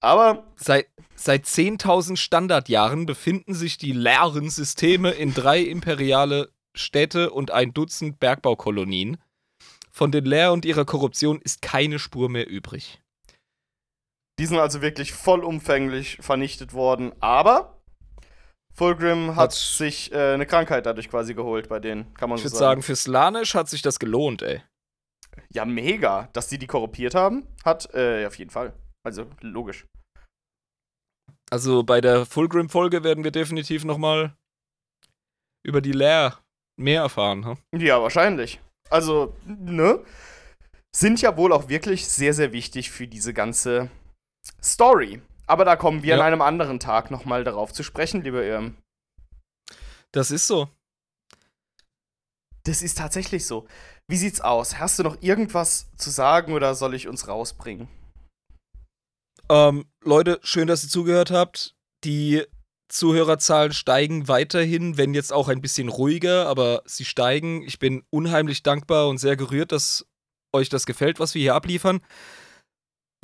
Aber Seit, seit 10.000 Standardjahren befinden sich die leeren Systeme in drei imperiale Städte und ein Dutzend Bergbaukolonien. Von den Leer und ihrer Korruption ist keine Spur mehr übrig. die sind also wirklich vollumfänglich vernichtet worden. Aber Fulgrim hat, Hat- sich äh, eine Krankheit dadurch quasi geholt bei denen, kann man Ich so würde sagen. sagen, für Slanisch hat sich das gelohnt, ey. Ja, mega. Dass die die korruptiert haben, hat äh, auf jeden Fall. Also logisch. Also bei der Fulgrim-Folge werden wir definitiv nochmal über die Leer mehr erfahren. Hm? Ja, wahrscheinlich. Also, ne? Sind ja wohl auch wirklich sehr, sehr wichtig für diese ganze Story. Aber da kommen wir Ja. an einem anderen Tag nochmal darauf zu sprechen, lieber Irm. Das ist so. Das ist tatsächlich so. Wie sieht's aus? Hast du noch irgendwas zu sagen oder soll ich uns rausbringen? Ähm, Leute, schön, dass ihr zugehört habt. Die Zuhörerzahlen steigen weiterhin, wenn jetzt auch ein bisschen ruhiger, aber sie steigen. Ich bin unheimlich dankbar und sehr gerührt, dass euch das gefällt, was wir hier abliefern.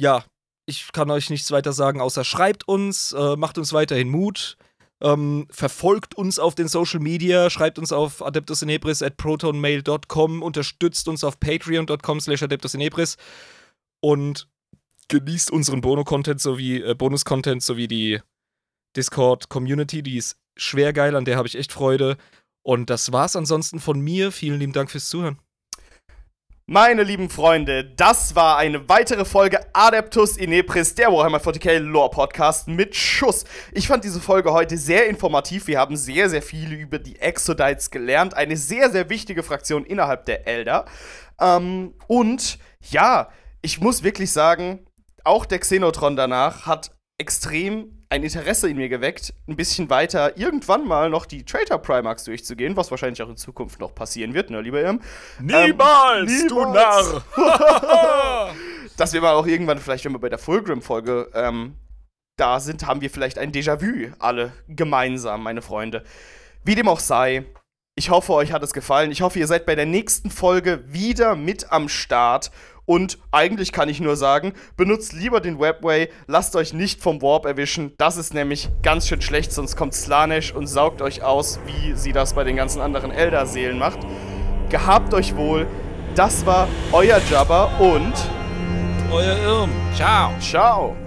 Ja, ich kann euch nichts weiter sagen, außer schreibt uns, äh, macht uns weiterhin Mut. Ähm, verfolgt uns auf den Social Media, schreibt uns auf adeptusinebris at protonmail.com, unterstützt uns auf patreon.com slash adeptusinebris und genießt unseren Bono-Content sowie äh, Bonus-Content sowie die Discord-Community, die ist schwer geil, an der habe ich echt Freude. Und das war's ansonsten von mir. Vielen lieben Dank fürs Zuhören. Meine lieben Freunde, das war eine weitere Folge Adeptus Inepris, der Warhammer 40k Lore Podcast mit Schuss. Ich fand diese Folge heute sehr informativ. Wir haben sehr, sehr viel über die Exodites gelernt. Eine sehr, sehr wichtige Fraktion innerhalb der Elder. Ähm, und ja, ich muss wirklich sagen, auch der Xenotron danach hat extrem ein Interesse in mir geweckt, ein bisschen weiter irgendwann mal noch die Traitor Primax durchzugehen, was wahrscheinlich auch in Zukunft noch passieren wird, ne, lieber Irm? Niemals, du Narr! dass wir mal auch irgendwann, vielleicht, wenn wir bei der Fulgrim-Folge ähm, da sind, haben wir vielleicht ein Déjà-vu, alle gemeinsam, meine Freunde. Wie dem auch sei, ich hoffe, euch hat es gefallen. Ich hoffe, ihr seid bei der nächsten Folge wieder mit am Start. Und eigentlich kann ich nur sagen, benutzt lieber den Webway, lasst euch nicht vom Warp erwischen. Das ist nämlich ganz schön schlecht, sonst kommt Slanesh und saugt euch aus, wie sie das bei den ganzen anderen Elder-Seelen macht. Gehabt euch wohl. Das war euer Jabba und Euer Irm. Ciao. ciao.